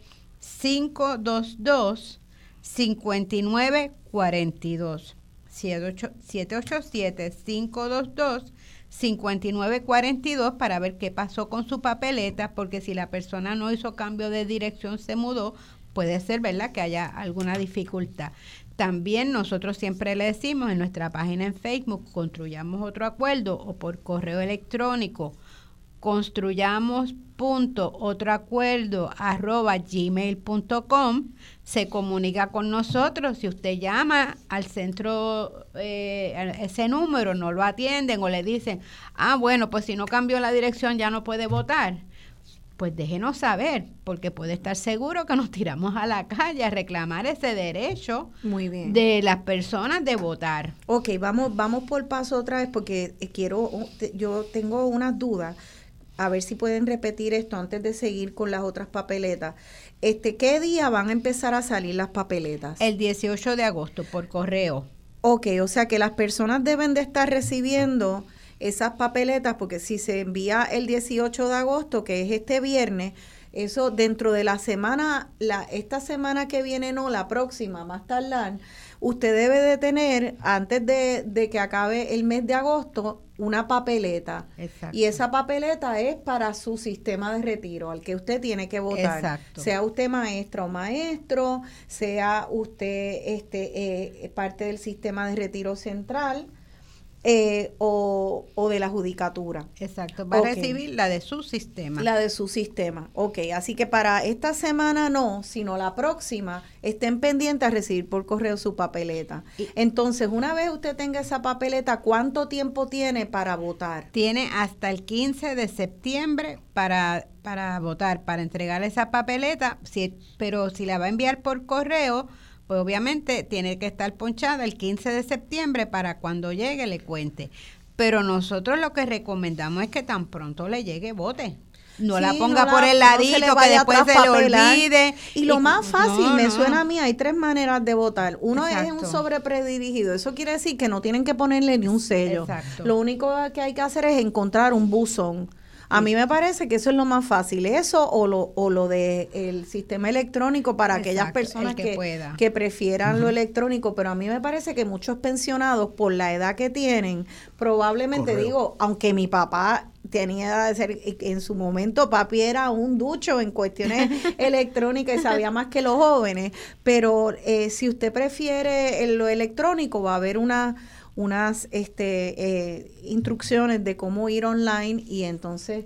522 5942 787-522-5942 para ver qué pasó con su papeleta, porque si la persona no hizo cambio de dirección, se mudó, puede ser, ¿verdad?, que haya alguna dificultad. También nosotros siempre le decimos en nuestra página en Facebook, construyamos otro acuerdo o por correo electrónico, construyamos punto otro acuerdo arroba gmail.com se comunica con nosotros si usted llama al centro eh, ese número no lo atienden o le dicen ah bueno pues si no cambió la dirección ya no puede votar pues déjenos saber, porque puede estar seguro que nos tiramos a la calle a reclamar ese derecho Muy bien. de las personas de votar. Ok, vamos, vamos por paso otra vez porque quiero, yo tengo unas dudas. A ver si pueden repetir esto antes de seguir con las otras papeletas. Este, ¿qué día van a empezar a salir las papeletas? El 18 de agosto por correo. Ok, o sea que las personas deben de estar recibiendo esas papeletas porque si se envía el 18 de agosto, que es este viernes, eso dentro de la semana, la, esta semana que viene, no, la próxima, más tardar, usted debe de tener, antes de, de que acabe el mes de agosto, una papeleta. Exacto. Y esa papeleta es para su sistema de retiro, al que usted tiene que votar. Exacto. Sea usted maestra o maestro, sea usted este eh, parte del sistema de retiro central eh, o, o de la judicatura. Exacto, va a recibir la de su sistema. La de su sistema. Ok, así que para esta semana no, sino la próxima, estén pendientes a recibir por correo su papeleta. Entonces, una vez usted tenga esa papeleta, ¿cuánto tiempo tiene para votar? Tiene hasta el 15 de septiembre para, para votar, para entregar esa papeleta, si, pero si la va a enviar por correo, pues obviamente tiene que estar ponchada el 15 de septiembre para cuando llegue le cuente. Pero nosotros lo que recomendamos es que tan pronto le llegue, vote. No la ponga no por la- el ladito que después se le olvide. Y lo más fácil, no, me suena a mí, hay tres maneras de votar. Uno es un sobre predirigido. Eso quiere decir que no tienen que ponerle ni un sello. Exacto. Lo único que hay que hacer es encontrar un buzón. A mí me parece que eso es lo más fácil, eso o lo, o lo de el sistema electrónico para aquellas Exacto, personas que que, pueda. que prefieran lo electrónico, pero a mí me parece que muchos pensionados, por la edad que tienen, probablemente Correo. digo, aunque mi papá tenía edad de ser, en su momento papi era un ducho en cuestiones (laughs) electrónicas y sabía más que los jóvenes, pero eh, si usted prefiere el- lo electrónico, va a haber una unas este, eh, instrucciones de cómo ir online y entonces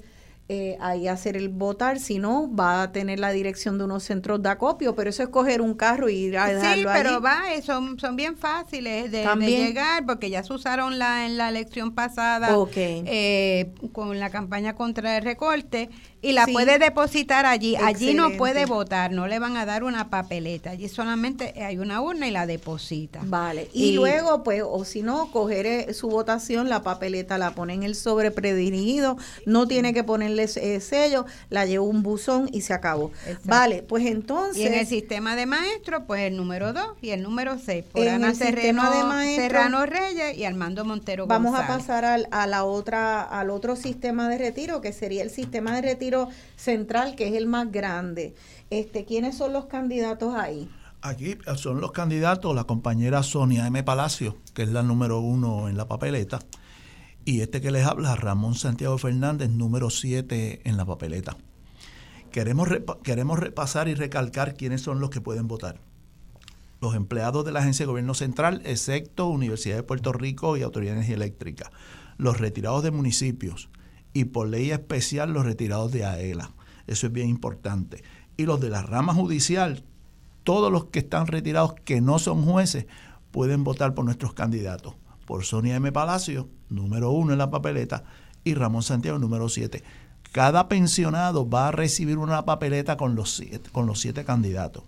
eh, ahí hacer el votar, si no, va a tener la dirección de unos centros de acopio, pero eso es coger un carro y ir a Sí, dejarlo pero allí. va, eh, son, son bien fáciles de, llegar porque ya se usaron la, en la elección pasada eh, con la campaña contra el recorte y la Sí. puede depositar allí. Allí no puede votar, no le van a dar una papeleta. Allí solamente hay una urna y la deposita. Vale, y, Y- luego, pues, o si no, coger eh, su votación, la papeleta la pone en el sobre predirigido, no tiene que ponerle eh, sello, la lleva un buzón y se acabó. Exacto. Vale, pues Y en el entonces, sistema de maestro, pues el número 2 y el número 6, por En Ana el sistema Serrano, de maestro- Serrano Reyes y Armando Montero vamos a pasar al, a la otra, al otro sistema de retiro, que sería el sistema de retiro central, que es el más grande. Este, ¿Quiénes son los candidatos ahí? Aquí son los candidatos, la compañera Sonia M. Palacio, que es la número uno en la papeleta, y este que les habla, Ramón Santiago Fernández, número siete en la papeleta. Queremos, queremos repasar y recalcar quiénes son los que pueden votar. Los empleados de la Agencia de Gobierno Central, excepto Universidad de Puerto Rico y Autoridad de Energía Eléctrica, los retirados de municipios y por ley especial los retirados de AELA. Eso es bien importante. Y los de la rama judicial, todos los que están retirados que no son jueces pueden votar por nuestros candidatos. Por Sonia M. Palacio, número uno en la papeleta, y Ramón Santiago, número siete. Cada pensionado va a recibir una papeleta con los siete, con los siete candidatos.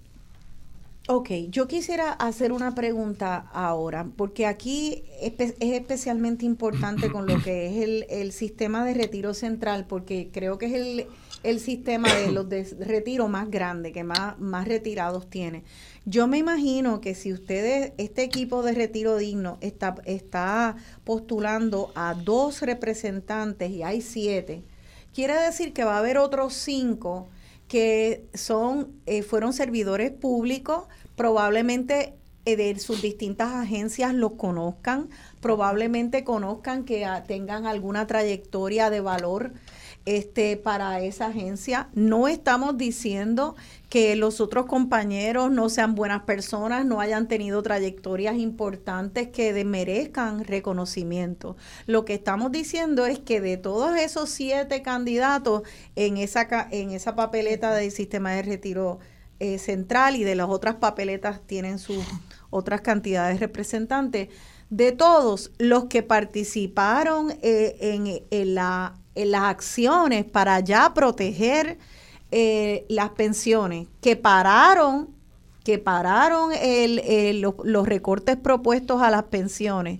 Ok, yo quisiera hacer una pregunta ahora, porque aquí es especialmente importante con lo que es el, el sistema de retiro central, porque creo que es el, el sistema de los de retiro más grande, que más, más retirados tiene. Yo me imagino que si ustedes, este equipo de retiro digno está, está postulando a dos representantes y hay siete, quiere decir que va a haber otros cinco que son eh, fueron servidores públicos, probablemente eh, de sus distintas agencias los conozcan, probablemente conozcan que ah, tengan alguna trayectoria de valor este para esa agencia. No estamos diciendo que los otros compañeros no sean buenas personas, no hayan tenido trayectorias importantes que merezcan reconocimiento. Lo que estamos diciendo es que de todos esos siete candidatos en esa, en esa papeleta del sistema de retiro eh, central y de las otras papeletas tienen sus otras cantidades representantes, de todos los que participaron eh, en, en la las acciones para ya proteger eh, las pensiones que pararon, que pararon el, los recortes propuestos a las pensiones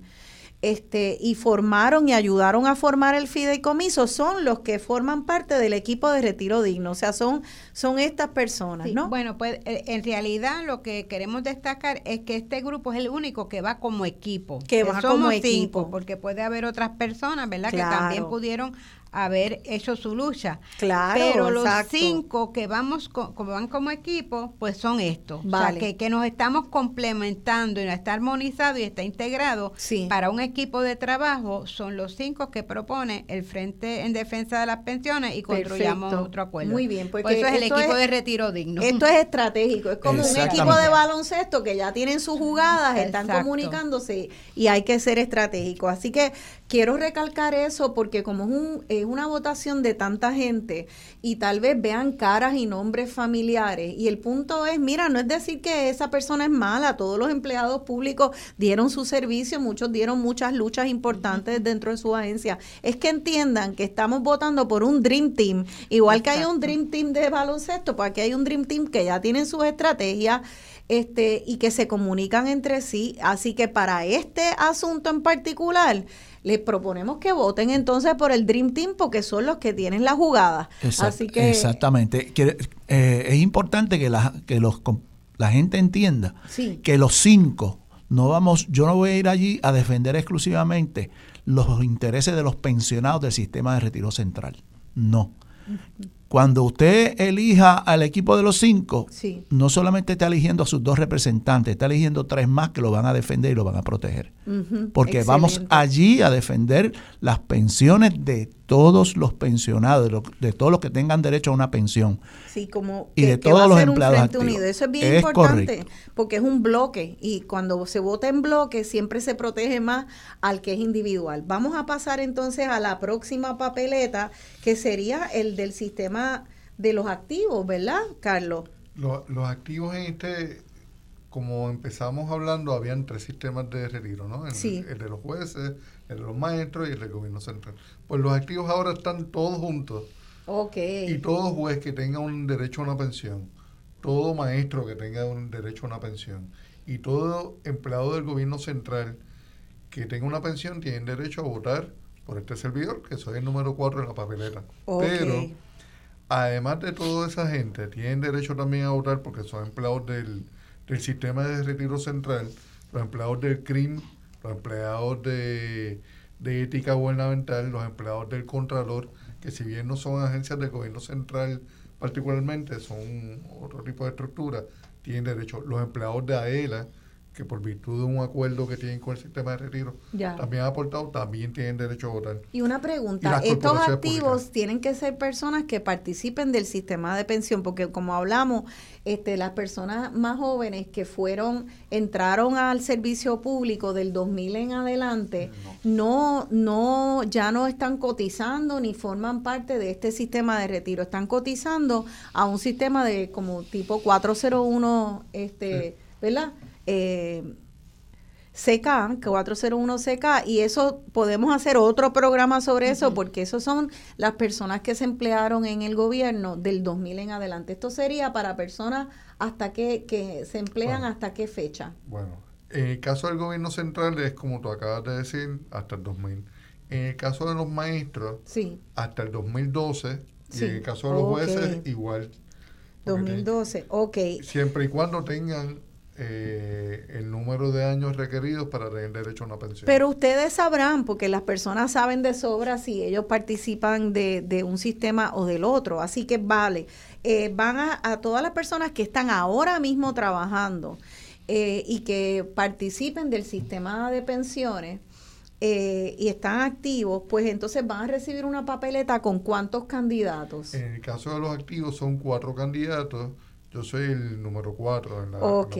este, y formaron y ayudaron a formar el fideicomiso son los que forman parte del equipo de retiro digno. O sea, son, son estas personas, Sí, ¿no? Bueno, pues eh, en realidad lo que queremos destacar es que este grupo es el único que va como equipo. Que va somos como cinco, equipo. porque puede haber otras personas, ¿verdad? Claro. Que también pudieron haber hecho su lucha. Claro, Pero los exacto. cinco que vamos co- como van como equipo, pues son estos. Vale. O sea, que, que nos estamos complementando y está armonizado y está integrado Sí. para un equipo de trabajo. Son los cinco que propone el Frente en Defensa de las Pensiones y construyamos Perfecto. otro acuerdo. Muy bien, Por porque eso es el equipo es- de retiro digno. Esto es estratégico, es como un equipo de baloncesto que ya tienen sus jugadas, están Exacto. comunicándose y hay que ser estratégico. Así que quiero recalcar eso porque como es, un, es una votación de tanta gente y tal vez vean caras y nombres familiares. Y el punto es, mira, no es decir que esa persona es mala, todos los empleados públicos dieron su servicio, muchos dieron muchas luchas importantes dentro de su agencia, es que entiendan que estamos votando por un Dream Team, igual que hay un Dream Team de baloncesto, pues aquí hay un Dream Team que ya tienen sus estrategias este, y que se comunican entre sí. Así que para este asunto en particular, les proponemos que voten entonces por el Dream Team porque son los que tienen la jugada. Exact- Así que Exactamente. Eh, es importante que, la, que los, la gente entienda Sí. que los cinco no vamos, yo no voy a ir allí a defender exclusivamente los intereses de los pensionados del sistema de retiro central. No. Cuando usted elija al equipo de los cinco, Sí. no solamente está eligiendo a sus dos representantes, está eligiendo tres más que lo van a defender y lo van a proteger. Porque vamos allí a defender las pensiones de todos los pensionados, de, lo- de todos los que tengan derecho a una pensión. Sí, como Y que, de que todos va a los ser un empleados frente activos. unido. Eso es bien Es importante correcto. porque es un bloque y cuando se vota en bloque siempre se protege más al que es individual. Vamos a pasar entonces a la próxima papeleta que sería el del sistema de los activos, ¿verdad, Carlos? Lo- los activos en este, como empezamos hablando, habían tres sistemas de retiro, ¿no? El, Sí. el de los jueces, el de los maestros y el del gobierno central. Pues los activos ahora están todos juntos Ok. y todo juez que tenga un derecho a una pensión, todo maestro que tenga un derecho a una pensión y todo empleado del gobierno central que tenga una pensión tienen derecho a votar por este servidor, que soy el número 4 en la papeleta. Ok. Pero además de toda esa gente, tienen derecho también a votar porque son empleados del, del sistema de retiro central, los empleados del CRIM, los empleados de, de ética gubernamental, los empleados del Contralor, que si bien no son agencias del gobierno central particularmente, son otro tipo de estructura, tienen derecho. Los empleados de AELA, que por virtud de un acuerdo que tienen con el sistema de retiro, Ya. también han aportado, también tienen derecho a votar. Y una pregunta, estos activos públicas. tienen que ser personas que participen del sistema de pensión, porque como hablamos, este, las personas más jóvenes que fueron, entraron al servicio público del 2000 en adelante, no, no, ya no están cotizando ni forman parte de este sistema de retiro, están cotizando a un sistema de como tipo 401, este, ¿verdad? Eh, CK, 401CK, y eso podemos hacer otro programa sobre eso, porque esos son las personas que se emplearon en el gobierno del 2000 en adelante. Esto sería para personas hasta que, que se emplean Bueno. hasta qué fecha. Bueno, en el caso del gobierno central es como tú acabas de decir, hasta el 2000. En el caso de los maestros, Sí, hasta el 2012. Sí, Y en el caso de los jueces, igual. Porque 2012, ok. Siempre y cuando tengan eh, el número de años requeridos para tener derecho a una pensión. Pero ustedes sabrán, porque las personas saben de sobra si ellos participan de, de un sistema o del otro. Así que vale, eh, van a, a todas las personas que están ahora mismo trabajando eh, y que participen del sistema de pensiones eh, y están activos, pues entonces van a recibir una papeleta con cuántos candidatos. En el caso de los activos son cuatro candidatos. Yo soy el número cuatro en la, en la ok,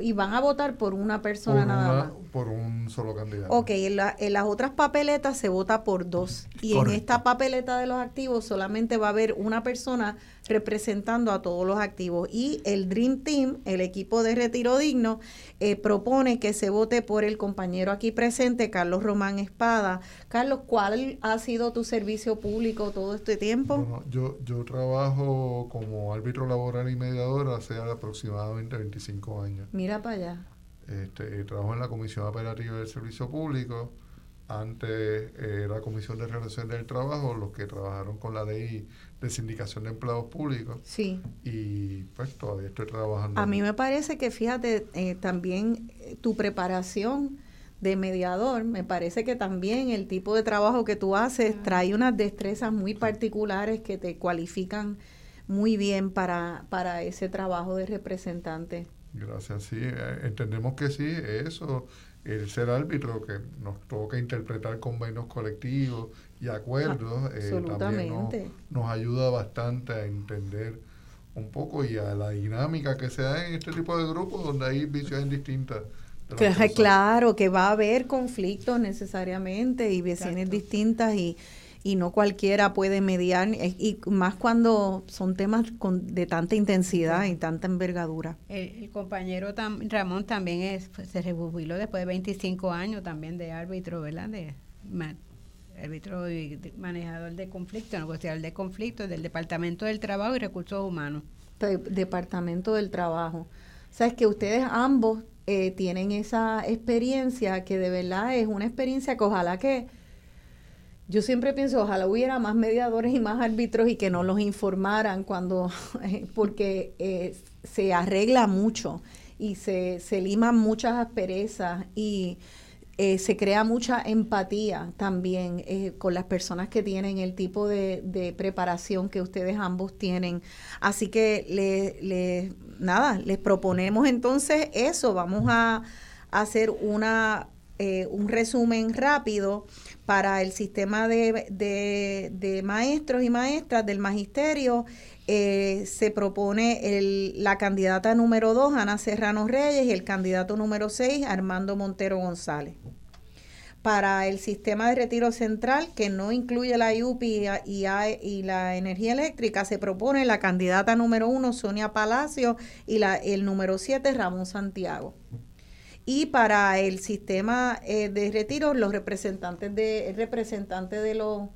y van a votar por una persona Por nada una- más. por un solo candidato. Ok, en, las otras papeletas se vota por dos. Y en esta papeleta de los activos solamente va a haber una persona representando a todos los activos. Y el Dream Team, el equipo de retiro digno, eh, propone que se vote por el compañero aquí presente, Carlos Román Espada. Carlos, ¿cuál ha sido tu servicio público todo este tiempo? Bueno, yo, yo trabajo como árbitro laboral y mediador hace aproximadamente 25 años. Mira para allá. Este, trabajo en la Comisión Operativa del Servicio Público. Antes eh, la Comisión de Relaciones del Trabajo, los que trabajaron con la ley de sindicación de empleados públicos. Sí. Y pues todavía estoy trabajando. A mí me parece que, fíjate, eh, también eh, tu preparación de mediador, me parece que también el tipo de trabajo que tú haces trae unas destrezas muy particulares que te cualifican muy bien para, para ese trabajo de representante. Gracias, sí, eh, entendemos que sí, eso, el ser árbitro que nos toca interpretar convenios colectivos y acuerdos, eh, también nos, ayuda bastante a entender un poco y a la dinámica que se da en este tipo de grupos donde hay visiones distintas. Claro, que va a haber conflictos necesariamente y visiones distintas y y no cualquiera puede mediar, eh, y más cuando son temas con, de tanta intensidad y tanta envergadura. El, compañero Ramón también es, pues, se rejubiló después de 25 años también de árbitro, ¿verdad? De, árbitro y manejador de conflictos, negociador de conflictos del Departamento del Trabajo y Recursos Humanos. Departamento del Trabajo. Sabes que ustedes ambos eh, tienen esa experiencia que de verdad es una experiencia que ojalá que yo siempre pienso, ojalá hubiera más mediadores y más árbitros y que no los informaran cuando, (laughs) porque eh, se arregla mucho y se, se liman muchas asperezas y eh, se crea mucha empatía también eh, con las personas que tienen el tipo de, de preparación que ustedes ambos tienen. Así que le, le, nada, les proponemos entonces eso. Vamos a, hacer una, un resumen rápido para el sistema de, de, maestros y maestras del magisterio eh, se propone el, la candidata número 2, Ana Serrano Reyes, y el candidato número 6, Armando Montero González. Para el sistema de retiro central, que no incluye la IUPI y, y, la energía eléctrica, se propone la candidata número 1, Sonia Palacio, y la, el número 7, Ramón Santiago y para el sistema eh, de retiro los representantes de representantes de los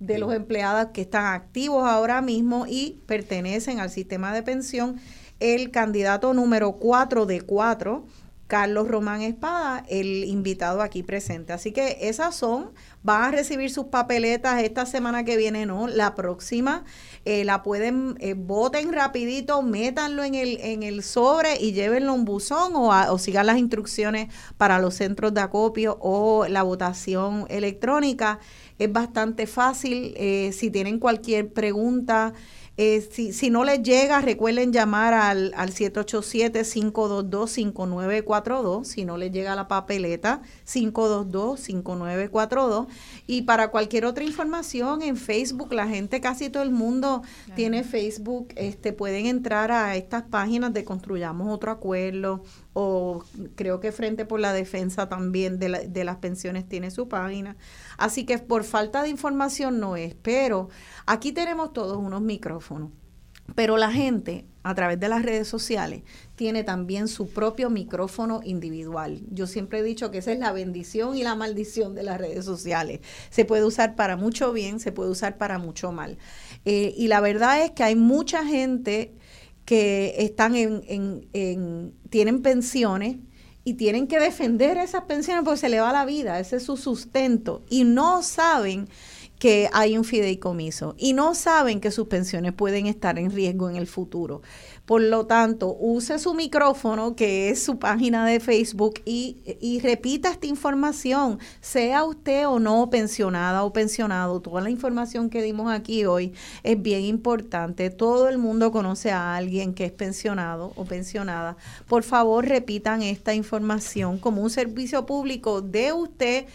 de los empleados que están activos ahora mismo y pertenecen al sistema de pensión el candidato número 4 de 4 Carlos Román Espada, el invitado aquí presente. Así que esas son, van a recibir sus papeletas esta semana que viene, no, la próxima eh, la pueden, eh, voten rapidito, métanlo en el, en el sobre y llévenlo a un buzón o, o sigan las instrucciones para los centros de acopio o la votación electrónica. Es bastante fácil. Eh, si tienen cualquier pregunta, eh, si, si, no les llega, recuerden llamar al, al 787-522-5942. Si no les llega la papeleta, 522-5942. Y para cualquier otra información en Facebook, la gente, casi todo el mundo tiene Facebook. Este, pueden entrar a estas páginas de Construyamos Otro Acuerdo o creo que Frente por la Defensa también de, de las pensiones tiene su página. Así que por falta de información no es, pero aquí tenemos todos unos micrófonos. Pero la gente, a través de las redes sociales, tiene también su propio micrófono individual. Yo siempre he dicho que esa es la bendición y la maldición de las redes sociales. Se puede usar para mucho bien, se puede usar para mucho mal. Eh, y la verdad es que hay mucha gente que están en, en, tienen pensiones y tienen que defender esas pensiones porque se le va la vida, ese es su sustento y no saben que hay un fideicomiso y no saben que sus pensiones pueden estar en riesgo en el futuro. Por lo tanto, use su micrófono, que es su página de Facebook, y, repita esta información, sea usted o no pensionada o pensionado. Toda la información que dimos aquí hoy es bien importante. Todo el mundo conoce a alguien que es pensionado o pensionada. Por favor, repitan esta información como un servicio público de usted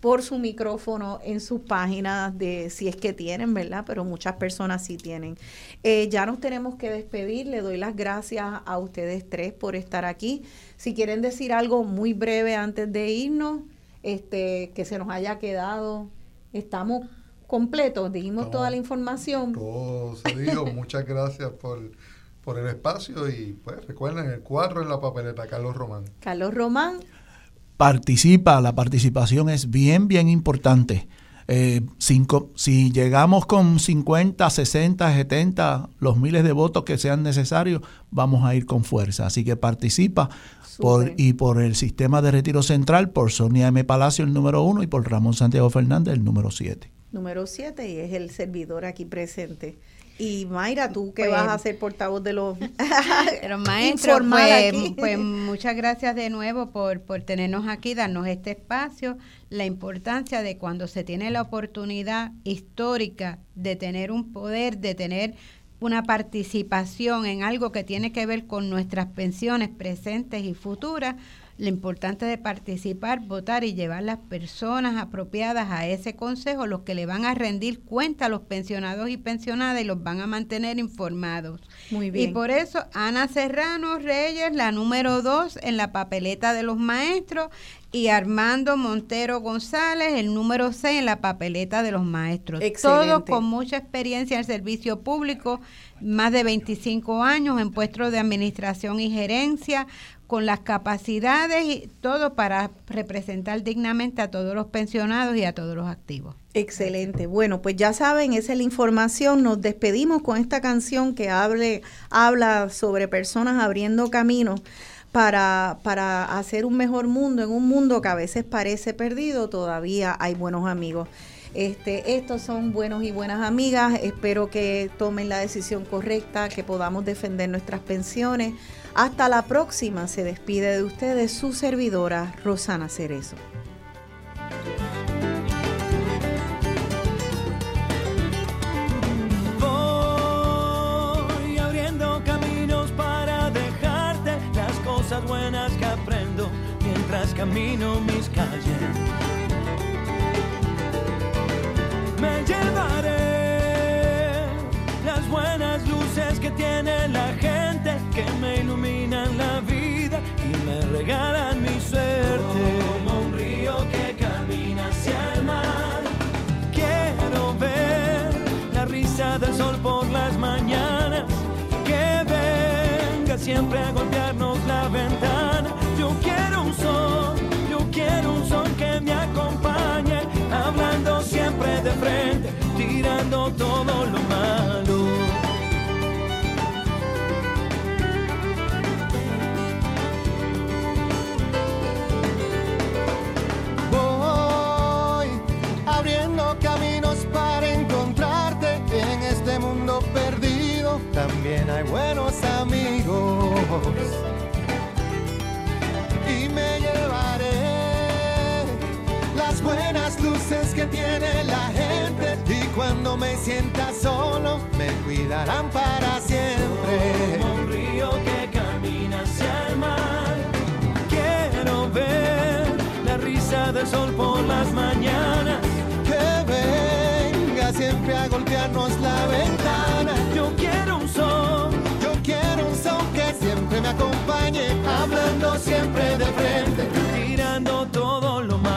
por su micrófono en sus páginas de si es que tienen, ¿verdad? Pero muchas personas sí tienen. Eh, ya nos tenemos que despedir. Le doy las gracias a ustedes tres por estar aquí. Si quieren decir algo muy breve antes de irnos, este, que se nos haya quedado, estamos completos, dijimos toda la información. Todo se dijo. (laughs) Muchas gracias por por el espacio y pues recuerden el cuadro en la papeleta, Carlos Román. Carlos Román. Participa, la participación es bien, bien importante. Eh, cinco, si llegamos con 50, 60, 70, los miles de votos que sean necesarios, vamos a ir con fuerza. Así que participa por, y por el sistema de retiro central, por Sonia M. Palacio, el número uno, y por Ramón Santiago Fernández, el número siete. Número siete, y es el servidor aquí presente. Y Mayra, tú que vas a pues, ser portavoz de los (laughs) Pero maestros, (laughs) pues, pues, muchas gracias de nuevo por, por tenernos aquí, darnos este espacio, la importancia de cuando se tiene la oportunidad histórica de tener un poder, de tener una participación en algo que tiene que ver con nuestras pensiones presentes y futuras, lo importante de participar, votar y llevar las personas apropiadas a ese consejo, los que le van a rendir cuenta a los pensionados y pensionadas y los van a mantener informados. Muy bien. Y por eso Ana Serrano Reyes, la número dos en la papeleta de los maestros, y Armando Montero González, el número 6 en la papeleta de los maestros. Todos con mucha experiencia en el servicio público, más de 25 años en puestos de administración y gerencia, con las capacidades y todo para representar dignamente a todos los pensionados y a todos los activos. Excelente. Bueno, pues ya saben, esa es la información. Nos despedimos con esta canción que hable, habla sobre personas abriendo caminos para, para hacer un mejor mundo. En un mundo que a veces parece perdido, todavía hay buenos amigos. Este, estos son buenos y buenas amigas. Espero que tomen la decisión correcta, que podamos defender nuestras pensiones. Hasta la próxima. Se despide de ustedes su servidora, Rosana Cerezo. Voy abriendo caminos para dejarte las cosas buenas que aprendo mientras camino mis calles. Me llevaré las buenas luces que tiene la gente la vida y me regalan mi suerte. Como un río que camina hacia el mar. Quiero ver la risa del sol por las mañanas. Que venga siempre a golpearnos la ventana. Yo quiero un sol, yo quiero un sol que me acompañe. Hablando siempre de frente, tirando todo lo malo. Hay buenos amigos. Y me llevaré las buenas luces que tiene la gente. Y cuando me sienta solo, me cuidarán para siempre. Como un río que camina hacia el mar. Quiero ver la risa del sol por las mañanas. Que venga siempre a golpearnos la ventana quiero un son que siempre me acompañe, hablando siempre de frente, tirando todo lo malo.